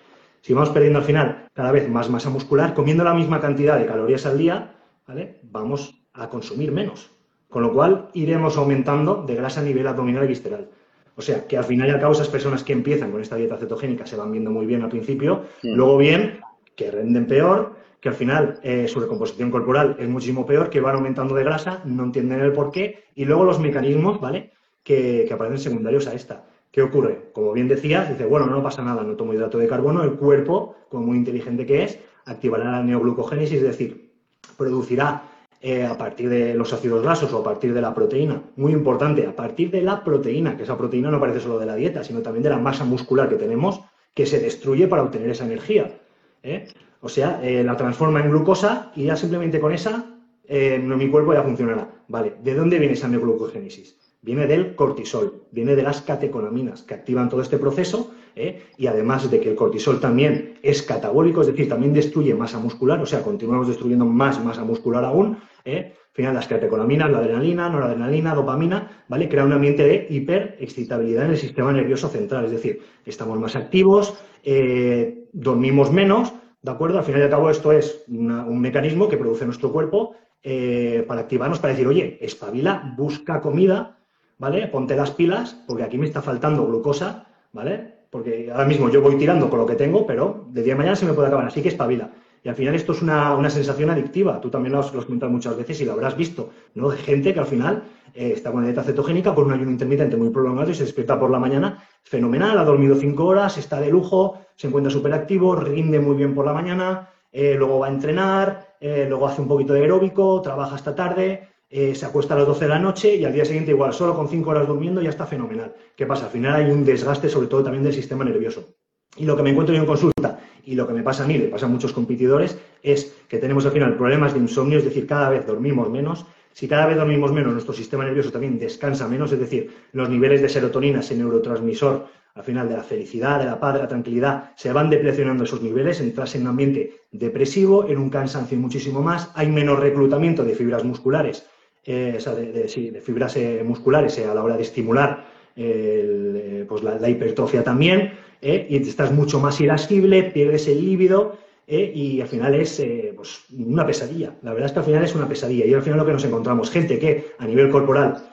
Si vamos perdiendo al final cada vez más masa muscular, comiendo la misma cantidad de calorías al día, ¿vale? vamos a consumir menos. Con lo cual iremos aumentando de grasa a nivel abdominal y visceral. O sea, que al final y al cabo esas personas que empiezan con esta dieta cetogénica se van viendo muy bien al principio, luego bien, que renden peor, que al final eh, su recomposición corporal es muchísimo peor, que van aumentando de grasa, no entienden el por qué, y luego los mecanismos, ¿vale? Que, que aparecen secundarios a esta. ¿Qué ocurre? Como bien decías, dice, bueno, no pasa nada, no tomo hidrato de carbono, el cuerpo, como muy inteligente que es, activará la neoglucogénesis, es decir, producirá eh, a partir de los ácidos grasos o a partir de la proteína. Muy importante, a partir de la proteína, que esa proteína no aparece solo de la dieta, sino también de la masa muscular que tenemos, que se destruye para obtener esa energía. ¿eh? O sea, eh, la transforma en glucosa y ya simplemente con esa mi cuerpo ya funcionará. Vale, ¿de dónde viene esa neoglucogénesis? Viene del cortisol, viene de las catecolaminas que activan todo este proceso ¿eh? y además de que el cortisol también es catabólico, es decir, también destruye masa muscular, o sea, continuamos destruyendo más masa muscular aún. ¿eh? Al final, las catecolaminas, la adrenalina, noradrenalina, dopamina, ¿vale? Crea un ambiente de hiperexcitabilidad en el sistema nervioso central, es decir, estamos más activos, eh, dormimos menos, ¿de acuerdo? Al final y al cabo, esto es un mecanismo que produce nuestro cuerpo eh, para activarnos, para decir, oye, espabila, busca comida, ¿vale? Ponte las pilas, porque aquí me está faltando glucosa, ¿vale? porque ahora mismo yo voy tirando con lo que tengo, pero de día a mañana se me puede acabar, así que espabila. Y al final esto es una, sensación adictiva, tú también lo has, comentado muchas veces y lo habrás visto, ¿no? De gente que al final eh, está con dieta cetogénica con un ayuno intermitente muy prolongado y se despierta por la mañana fenomenal, ha dormido cinco horas, está de lujo, se encuentra súper activo, rinde muy bien por la mañana, eh, luego va a entrenar, eh, luego hace un poquito de aeróbico, trabaja hasta tarde, eh, se acuesta a las 12 de la noche y al día siguiente igual, solo con 5 horas durmiendo ya está fenomenal. ¿Qué pasa? Al final hay un desgaste sobre todo también del sistema nervioso. Y lo que me encuentro yo en consulta y lo que me pasa a mí, le pasa a muchos competidores, es que tenemos al final problemas de insomnio, es decir, cada vez dormimos menos. Si cada vez dormimos menos, nuestro sistema nervioso también descansa menos, es decir, los niveles de serotonina, ese neurotransmisor al final de la felicidad, de la paz, de la tranquilidad, se van depresionando esos niveles, entras en un ambiente depresivo, en un cansancio muchísimo más, hay menos reclutamiento de fibras musculares eh, de, fibras eh, musculares eh, a la hora de estimular pues la, hipertrofia también, y estás mucho más irascible, pierdes el líbido y al final es pues una pesadilla. La verdad es que al final es una pesadilla y al final lo que nos encontramos, gente que a nivel corporal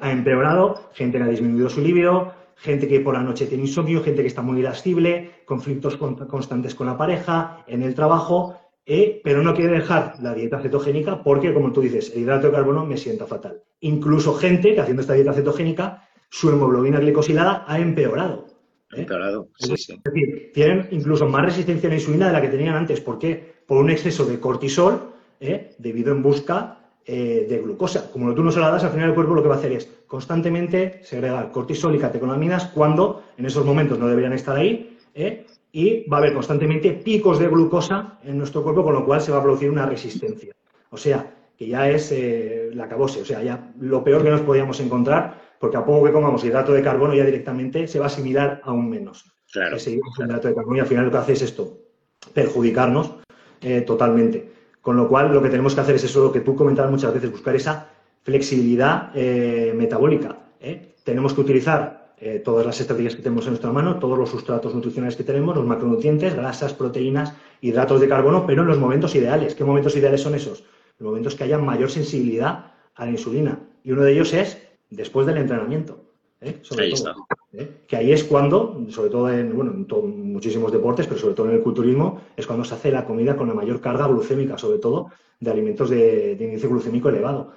ha empeorado, gente que ha disminuido su líbido, gente que por la noche tiene insomnio, gente que está muy irascible, conflictos constantes con la pareja, en el trabajo, eh, pero no quiere dejar la dieta cetogénica porque, como tú dices, el hidrato de carbono me sienta fatal. Incluso gente que haciendo esta dieta cetogénica, su hemoglobina glicosilada ha empeorado. ¿Eh? Empeorado, sí, sí. Es decir, tienen incluso más resistencia a la insulina de la que tenían antes. ¿Por qué? Por un exceso de cortisol ¿eh? debido en busca de glucosa. Como tú no se la das, al final el cuerpo lo que va a hacer es constantemente segregar cortisol y catecolaminas cuando en esos momentos no deberían estar ahí, y va a haber constantemente picos de glucosa en nuestro cuerpo, con lo cual se va a producir una resistencia. O sea, que ya es eh, la cabose, o sea, ya lo peor que nos podíamos encontrar, porque a poco que comamos hidrato de carbono ya directamente se va a asimilar aún menos. Claro. Ese hidrato de carbono y al final lo que hace es esto, perjudicarnos eh, totalmente. Con lo cual, lo que tenemos que hacer es eso, lo que tú comentabas muchas veces, buscar esa flexibilidad eh, metabólica. Tenemos que utilizar eh, todas las estrategias que tenemos en nuestra mano, todos los sustratos nutricionales que tenemos, los macronutrientes, grasas, proteínas, hidratos de carbono, pero en los momentos ideales. ¿Qué momentos ideales son esos? Los momentos que haya mayor sensibilidad a la insulina. Y uno de ellos es después del entrenamiento. ¿eh? ahí está. ¿eh? Que ahí es cuando, sobre todo en, bueno, en muchísimos deportes, pero sobre todo en el culturismo, es cuando se hace la comida con la mayor carga glucémica, sobre todo de alimentos de, de índice glucémico elevado.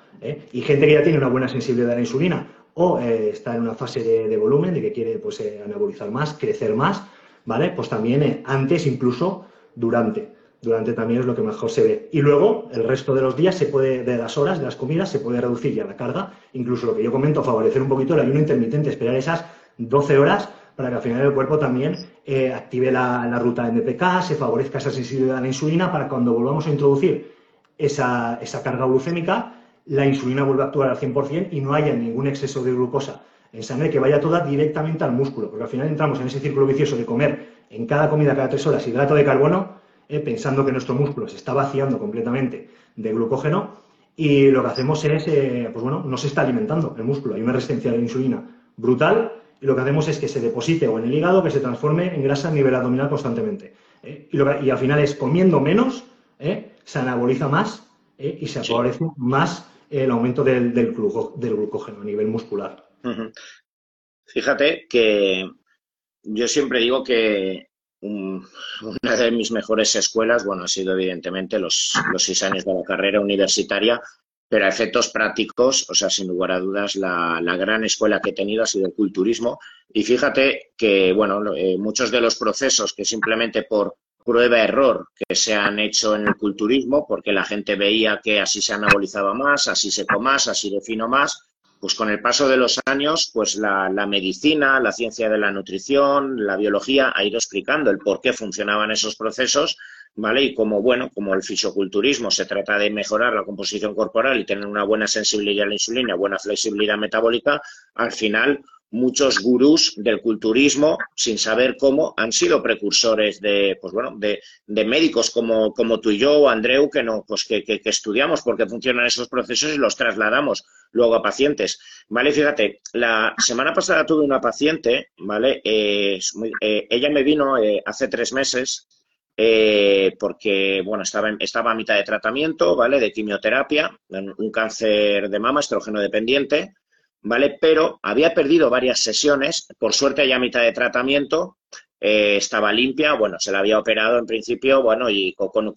Y gente que ya tiene una buena sensibilidad a la insulina o eh, está en una fase de, volumen, de que quiere pues, eh, anabolizar más, crecer más, ¿vale? Pues también eh, antes, incluso durante. Durante también es lo que mejor se ve. Y luego, el resto de los días, se puede, de las horas, de las comidas, se puede reducir ya la carga. Incluso lo que yo comento, favorecer un poquito el ayuno intermitente, esperar esas 12 horas para que al final el cuerpo también active la, ruta MPK, se favorezca esa sensibilidad a la insulina para cuando volvamos a introducir esa, esa carga glucémica, la insulina vuelve a actuar al 100% y no haya ningún exceso de glucosa en sangre que vaya toda directamente al músculo, porque al final entramos en ese círculo vicioso de comer en cada comida cada tres horas hidrato de carbono, eh, pensando que nuestro músculo se está vaciando completamente de glucógeno y lo que hacemos es, eh, pues bueno, no se está alimentando el músculo, hay una resistencia a la insulina brutal y lo que hacemos es que se deposite o en el hígado que se transforme en grasa a nivel abdominal constantemente. ¿eh? Y, al final es comiendo menos, se anaboliza más y se favorece más el aumento del, del, glucógeno a nivel muscular. Fíjate que yo siempre digo que una de mis mejores escuelas, bueno, ha sido evidentemente los, los seis años de la carrera universitaria, pero a efectos prácticos, o sea, sin lugar a dudas, la, gran escuela que he tenido ha sido el culturismo. Y fíjate que, bueno, eh, muchos de los procesos que simplemente por prueba-error que se han hecho en el culturismo, porque la gente veía que así se anabolizaba más, así seco más, así defino más, pues con el paso de los años, pues la, medicina, la ciencia de la nutrición, la biología ha ido explicando el por qué funcionaban esos procesos, ¿vale? Y como, bueno, como el fisioculturismo se trata de mejorar la composición corporal y tener una buena sensibilidad a la insulina, buena flexibilidad metabólica, al final muchos gurús del culturismo, sin saber cómo, han sido precursores de, pues bueno, de, médicos como, como, tú y yo o Andreu, que, no, pues que, que, estudiamos por qué funcionan esos procesos y los trasladamos luego a pacientes. Vale, fíjate, la semana pasada tuve una paciente, ¿vale? Eh, eh, ella me vino eh, hace tres meses porque, bueno, estaba, estaba a mitad de tratamiento, ¿vale? De quimioterapia, un cáncer de mama, estrógeno dependiente, ¿vale? Pero había perdido varias sesiones, por suerte ya a mitad de tratamiento, eh, estaba limpia, bueno, se la había operado en principio, bueno, y con,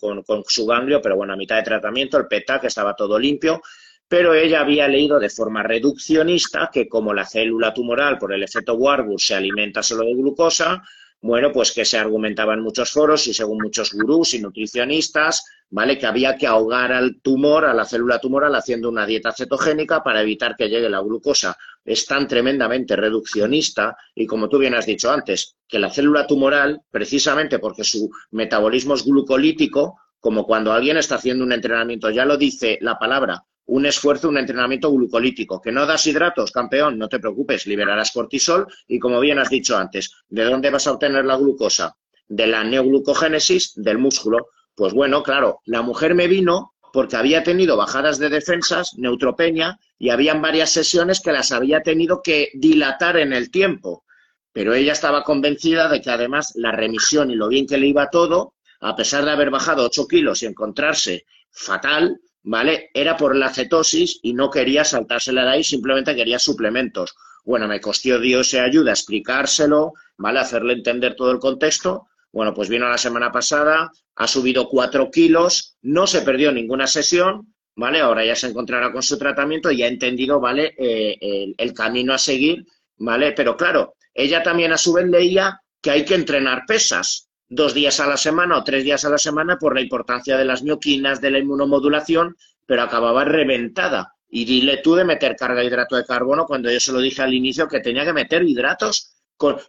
su ganglio, pero bueno, a mitad de tratamiento, el PETA, que estaba todo limpio, pero ella había leído de forma reduccionista que como la célula tumoral por el efecto Warburg se alimenta solo de glucosa, bueno, pues que se argumentaba en muchos foros y según muchos gurús y nutricionistas, ¿vale? Que había que ahogar al tumor, a la célula tumoral, haciendo una dieta cetogénica para evitar que llegue la glucosa. Es tan tremendamente reduccionista y como tú bien has dicho antes, que la célula tumoral, precisamente porque su metabolismo es glucolítico, como cuando alguien está haciendo un entrenamiento, ya lo dice la palabra, un esfuerzo, un entrenamiento glucolítico. Que no das hidratos, campeón, no te preocupes, liberarás cortisol y como bien has dicho antes, ¿de dónde vas a obtener la glucosa? De la neoglucogénesis del músculo. Pues bueno, claro, la mujer me vino porque había tenido bajadas de defensas, neutropenia, y habían varias sesiones que las había tenido que dilatar en el tiempo. Pero ella estaba convencida de que además la remisión y lo bien que le iba todo, a pesar de haber bajado 8 kilos y encontrarse fatal, ¿vale? Era por la cetosis y no quería saltársela de ahí, simplemente quería suplementos. Bueno, me costó Dios se ayuda explicárselo, ¿vale? Hacerle entender todo el contexto. Bueno, pues vino la semana pasada, ha subido cuatro kilos, no se perdió ninguna sesión, ¿vale? Ahora ya se encontrará con su tratamiento y ha entendido, ¿vale? Eh, el, el, camino a seguir, ¿vale? Pero claro, ella también a su vez leía que hay que entrenar pesas, dos días a la semana o tres días a la semana por la importancia de las mioquinas, de la inmunomodulación, pero acababa reventada. Y dile tú de meter carga de hidrato de carbono cuando yo se lo dije al inicio que tenía que meter hidratos,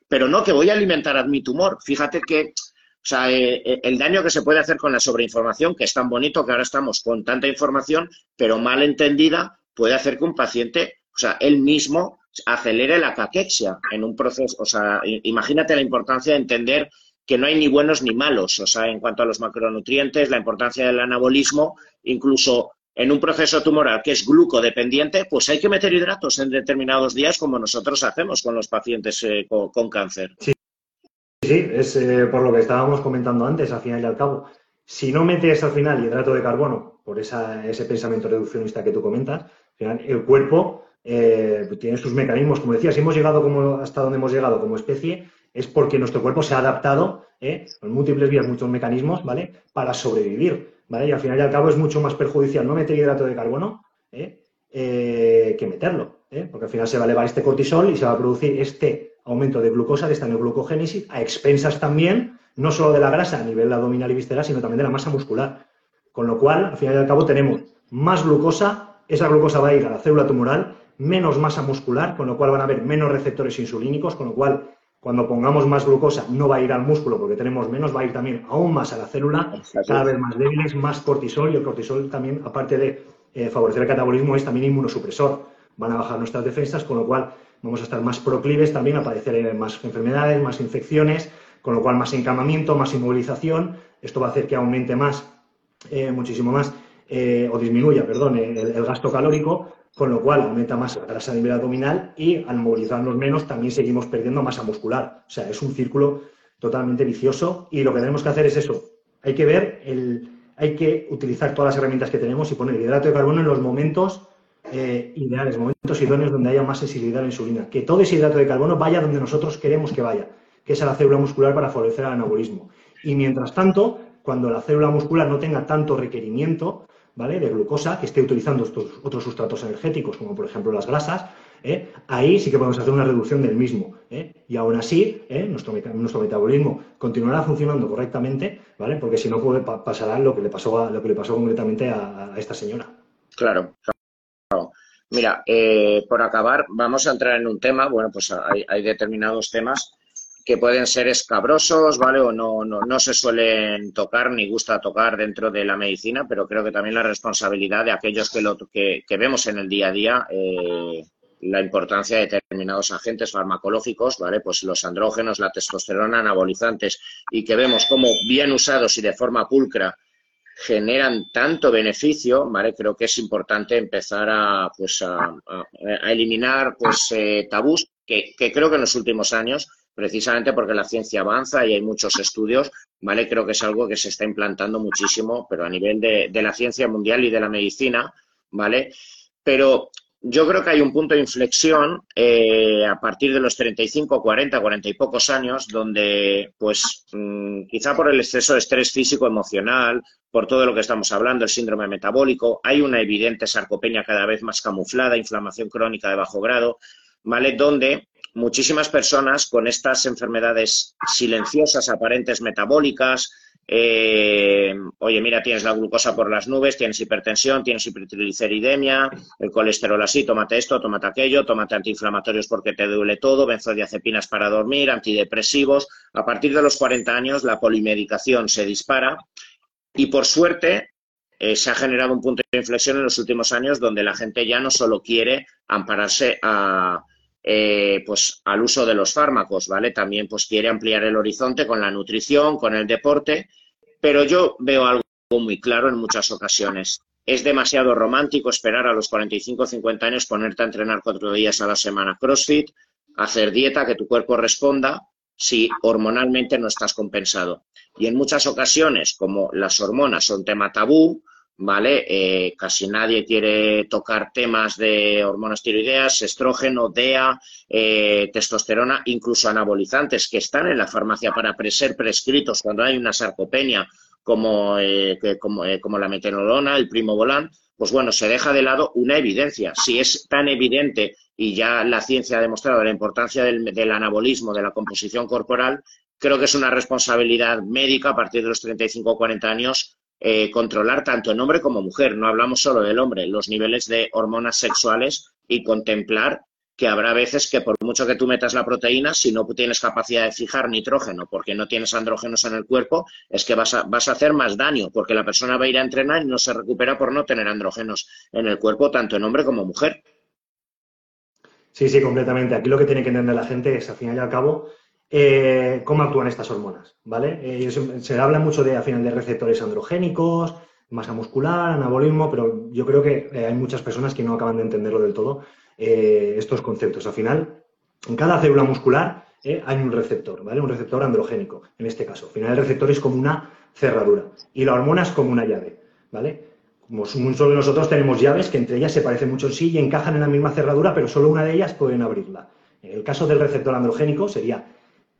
pero no que voy a alimentar a mi tumor. Fíjate que o sea, eh, eh, el daño que se puede hacer con la sobreinformación, que es tan bonito que ahora estamos con tanta información, pero mal entendida, puede hacer que un paciente, o sea, él mismo acelere la caquexia en un proceso. O sea, imagínate la importancia de entender que no hay ni buenos ni malos, o sea, en cuanto a los macronutrientes, la importancia del anabolismo, incluso en un proceso tumoral que es glucodependiente, pues hay que meter hidratos en determinados días como nosotros hacemos con los pacientes eh, con, cáncer. Sí, sí, es eh, por lo que estábamos comentando antes, al final y al cabo. Si no metes al final hidrato de carbono, por ese pensamiento reduccionista que tú comentas, el cuerpo eh, tiene sus mecanismos, como decías, hemos llegado como, hasta donde hemos llegado como especie, es porque nuestro cuerpo se ha adaptado ¿eh? con múltiples vías, muchos mecanismos, ¿vale? Para sobrevivir, ¿vale? Y al final y al cabo es mucho más perjudicial no meter hidrato de carbono ¿eh? Eh, que meterlo, porque al final se va a elevar este cortisol y se va a producir este aumento de glucosa, de esta neoglucogénesis, a expensas también, no solo de la grasa a nivel abdominal y visceral, sino también de la masa muscular. Con lo cual, al final y al cabo, tenemos más glucosa, esa glucosa va a ir a la célula tumoral, menos masa muscular, con lo cual van a haber menos receptores insulínicos, con lo cual cuando pongamos más glucosa no va a ir al músculo porque tenemos menos, va a ir también aún más a la célula, cada vez más débiles, más cortisol y el cortisol también, aparte de eh, favorecer el catabolismo, es también inmunosupresor. Van a bajar nuestras defensas, con lo cual vamos a estar más proclives también a padecer más enfermedades, más infecciones, con lo cual más encamamiento, más inmovilización. Esto va a hacer que aumente más, eh, muchísimo más, o disminuya, perdón, el, gasto calórico, con lo cual aumenta más la grasa a nivel abdominal y al movilizarnos menos también seguimos perdiendo masa muscular. O sea, es un círculo totalmente vicioso y lo que tenemos que hacer es eso. Hay que ver, el, hay que utilizar todas las herramientas que tenemos y poner hidrato de carbono en los momentos eh, ideales, momentos idóneos donde haya más sensibilidad a la insulina. Que todo ese hidrato de carbono vaya donde nosotros queremos que vaya, que es a la célula muscular para favorecer el anabolismo. Y mientras tanto, cuando la célula muscular no tenga tanto requerimiento, ¿vale? De glucosa, que esté utilizando estos otros sustratos energéticos, como por ejemplo las grasas, ¿eh? ahí sí que podemos hacer una reducción del mismo. ¿eh? Y aún así, ¿eh? nuestro, nuestro, metabolismo continuará funcionando correctamente, ¿vale? Porque si no, puede, pasará lo que le pasó, lo que le pasó concretamente a, esta señora. Claro, claro. Mira, por acabar, vamos a entrar en un tema, bueno, pues hay determinados temas que pueden ser escabrosos, ¿vale? O no, no, no, se suelen tocar ni gusta tocar dentro de la medicina, pero creo que también la responsabilidad de aquellos que, lo, que, que vemos en el día a día eh, la importancia de determinados agentes farmacológicos, ¿vale? Pues los andrógenos, la testosterona, anabolizantes, y que vemos cómo bien usados y de forma pulcra generan tanto beneficio, ¿vale? Creo que es importante empezar a, pues a, eliminar pues, eh, tabús que, creo que en los últimos años, precisamente porque la ciencia avanza y hay muchos estudios, ¿vale? Creo que es algo que se está implantando muchísimo, pero a nivel de, la ciencia mundial y de la medicina, ¿vale? Pero yo creo que hay un punto de inflexión eh, a partir de los 35, 40, 40 y pocos años, donde, pues, mm, quizá por el exceso de estrés físico, emocional, por todo lo que estamos hablando, el síndrome metabólico, hay una evidente sarcopenia cada vez más camuflada, inflamación crónica de bajo grado, ¿vale? Donde muchísimas personas con estas enfermedades silenciosas, aparentes metabólicas, eh, oye, mira, tienes la glucosa por las nubes, tienes hipertensión, tienes hipertrigliceridemia, el colesterol así, tómate esto, tómate aquello, tómate antiinflamatorios porque te duele todo, benzodiazepinas para dormir, antidepresivos. A partir de los 40 años la polimedicación se dispara y por suerte eh, se ha generado un punto de inflexión en los últimos años donde la gente ya no solo quiere ampararse a, eh, pues al uso de los fármacos, ¿vale? También pues quiere ampliar el horizonte con la nutrición, con el deporte, pero yo veo algo muy claro en muchas ocasiones. Es demasiado romántico esperar a los 45 o 50 años ponerte a entrenar cuatro días a la semana CrossFit, hacer dieta, que tu cuerpo responda si hormonalmente no estás compensado. Y en muchas ocasiones, como las hormonas son tema tabú, ¿vale? Eh, casi nadie quiere tocar temas de hormonas tiroideas, estrógeno, DEA, eh, testosterona, incluso anabolizantes que están en la farmacia para ser prescritos cuando hay una sarcopenia como, eh, como, como, la metenolona, el primobolan, pues bueno, se deja de lado una evidencia. Si es tan evidente y ya la ciencia ha demostrado la importancia del, del anabolismo, de la composición corporal, creo que es una responsabilidad médica a partir de los 35 o 40 años eh, controlar tanto en hombre como mujer, no hablamos solo del hombre, los niveles de hormonas sexuales y contemplar que habrá veces que por mucho que tú metas la proteína, si no tienes capacidad de fijar nitrógeno porque no tienes andrógenos en el cuerpo, es que vas a, vas a hacer más daño, porque la persona va a ir a entrenar y no se recupera por no tener andrógenos en el cuerpo, tanto en hombre como mujer. Sí, sí, completamente. Aquí lo que tiene que entender la gente es, al fin y al cabo, eh, cómo actúan estas hormonas, ¿vale? Eh, se, habla mucho de, al final, de receptores androgénicos, masa muscular, anabolismo, pero yo creo que eh, hay muchas personas que no acaban de entenderlo del todo, estos conceptos. Al final, en cada célula muscular hay un receptor, ¿vale? Un receptor androgénico, en este caso. Al final, el receptor es como una cerradura y la hormona es como una llave, ¿vale? Como solo nosotros tenemos llaves que entre ellas se parecen mucho en sí y encajan en la misma cerradura, pero solo una de ellas pueden abrirla. En el caso del receptor androgénico sería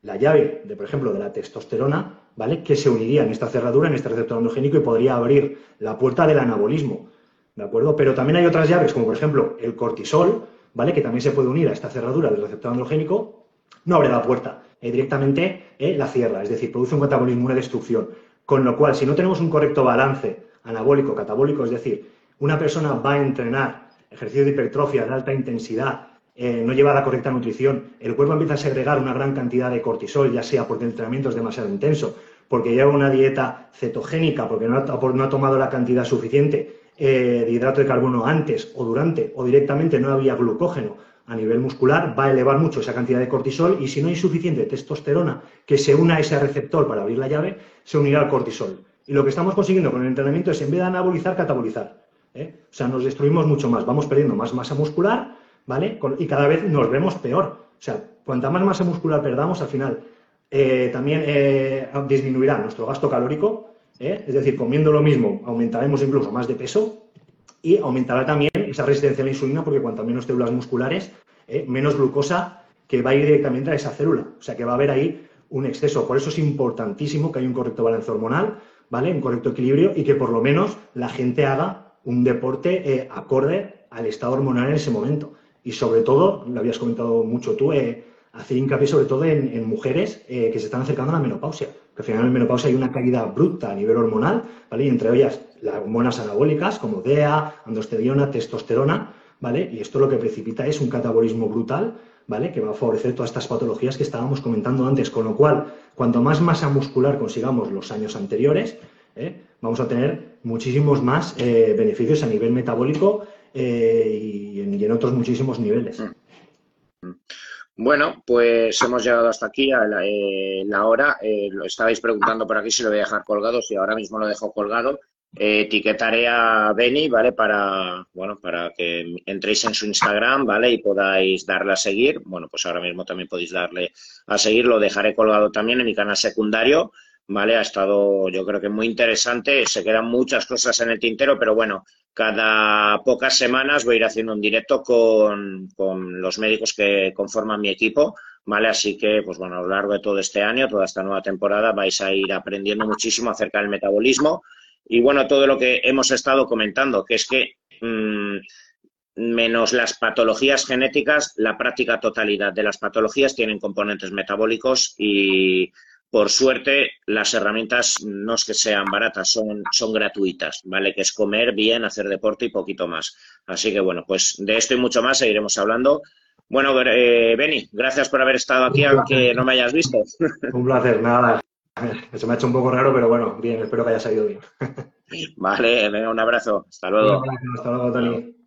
la llave, de, por ejemplo, de la testosterona, ¿vale? Que se uniría en esta cerradura, en este receptor androgénico y podría abrir la puerta del anabolismo, ¿de acuerdo? Pero también hay otras llaves, como por ejemplo el cortisol, ¿vale? Que también se puede unir a esta cerradura del receptor androgénico, no abre la puerta, eh, directamente eh, la cierra, es decir, produce un catabolismo, una destrucción. Con lo cual, si no tenemos un correcto balance anabólico, catabólico, es decir, una persona va a entrenar ejercicio de hipertrofia de alta intensidad eh, no lleva la correcta nutrición, el cuerpo empieza a segregar una gran cantidad de cortisol, ya sea porque el entrenamiento es demasiado intenso, porque lleva una dieta cetogénica, porque no ha, tomado la cantidad suficiente eh, de hidrato de carbono antes o durante, o directamente no había glucógeno a nivel muscular, va a elevar mucho esa cantidad de cortisol y si no hay suficiente testosterona que se una a ese receptor para abrir la llave, se unirá al cortisol. Y lo que estamos consiguiendo con el entrenamiento es, en vez de anabolizar, catabolizar. ¿eh? O sea, nos destruimos mucho más, vamos perdiendo más masa muscular, y cada vez nos vemos peor. O sea, cuanta más masa muscular perdamos, al final eh, también eh, disminuirá nuestro gasto calórico, es decir, comiendo lo mismo aumentaremos incluso más de peso y aumentará también esa resistencia a la insulina porque cuanto menos células musculares, menos glucosa que va a ir directamente a esa célula. O sea, que va a haber ahí un exceso. Por eso es importantísimo que haya un correcto balance hormonal, ¿vale? Un correcto equilibrio y que por lo menos la gente haga un deporte eh, acorde al estado hormonal en ese momento. Y sobre todo, lo habías comentado mucho tú, eh, hacer hincapié sobre todo en, mujeres eh, que se están acercando a la menopausia. Que al final en la menopausia hay una caída bruta a nivel hormonal, ¿vale? Y entre ellas las hormonas anabólicas como DEA, androstenediona, testosterona, ¿vale? Y esto lo que precipita es un catabolismo brutal, ¿vale? Que va a favorecer todas estas patologías que estábamos comentando antes. Con lo cual, cuanto más masa muscular consigamos los años anteriores, ¿eh? vamos a tener muchísimos más eh, beneficios a nivel metabólico eh, y, en, otros muchísimos niveles. Mm. Bueno, pues hemos llegado hasta aquí a la, hora. lo estabais preguntando por aquí si lo voy a dejar colgado, si ahora mismo lo dejo colgado. etiquetaré a Beni, ¿vale? Para, bueno, para que entréis en su Instagram, ¿vale? Y podáis darle a seguir. Bueno, pues ahora mismo también podéis darle a seguir. Lo dejaré colgado también en mi canal secundario. ¿vale? Ha estado, yo creo que muy interesante. Se quedan muchas cosas en el tintero, pero bueno, cada pocas semanas voy a ir haciendo un directo con, los médicos que conforman mi equipo, ¿vale? Así que, pues bueno, a lo largo de todo este año, toda esta nueva temporada, vais a ir aprendiendo muchísimo acerca del metabolismo y, bueno, todo lo que hemos estado comentando, que es que... Mm, menos las patologías genéticas, la práctica totalidad de las patologías tienen componentes metabólicos y por suerte, las herramientas no es que sean baratas, son, son gratuitas, ¿vale? Que es comer bien, hacer deporte y poquito más. Así que, bueno, pues de esto y mucho más seguiremos hablando. Bueno, eh, Beni, gracias por haber estado aquí, aunque no me hayas visto. Un placer, nada. Se me ha hecho un poco raro, pero bueno, bien, espero que haya salido bien. Vale, venga, un abrazo. Hasta luego. Hasta luego, Tony.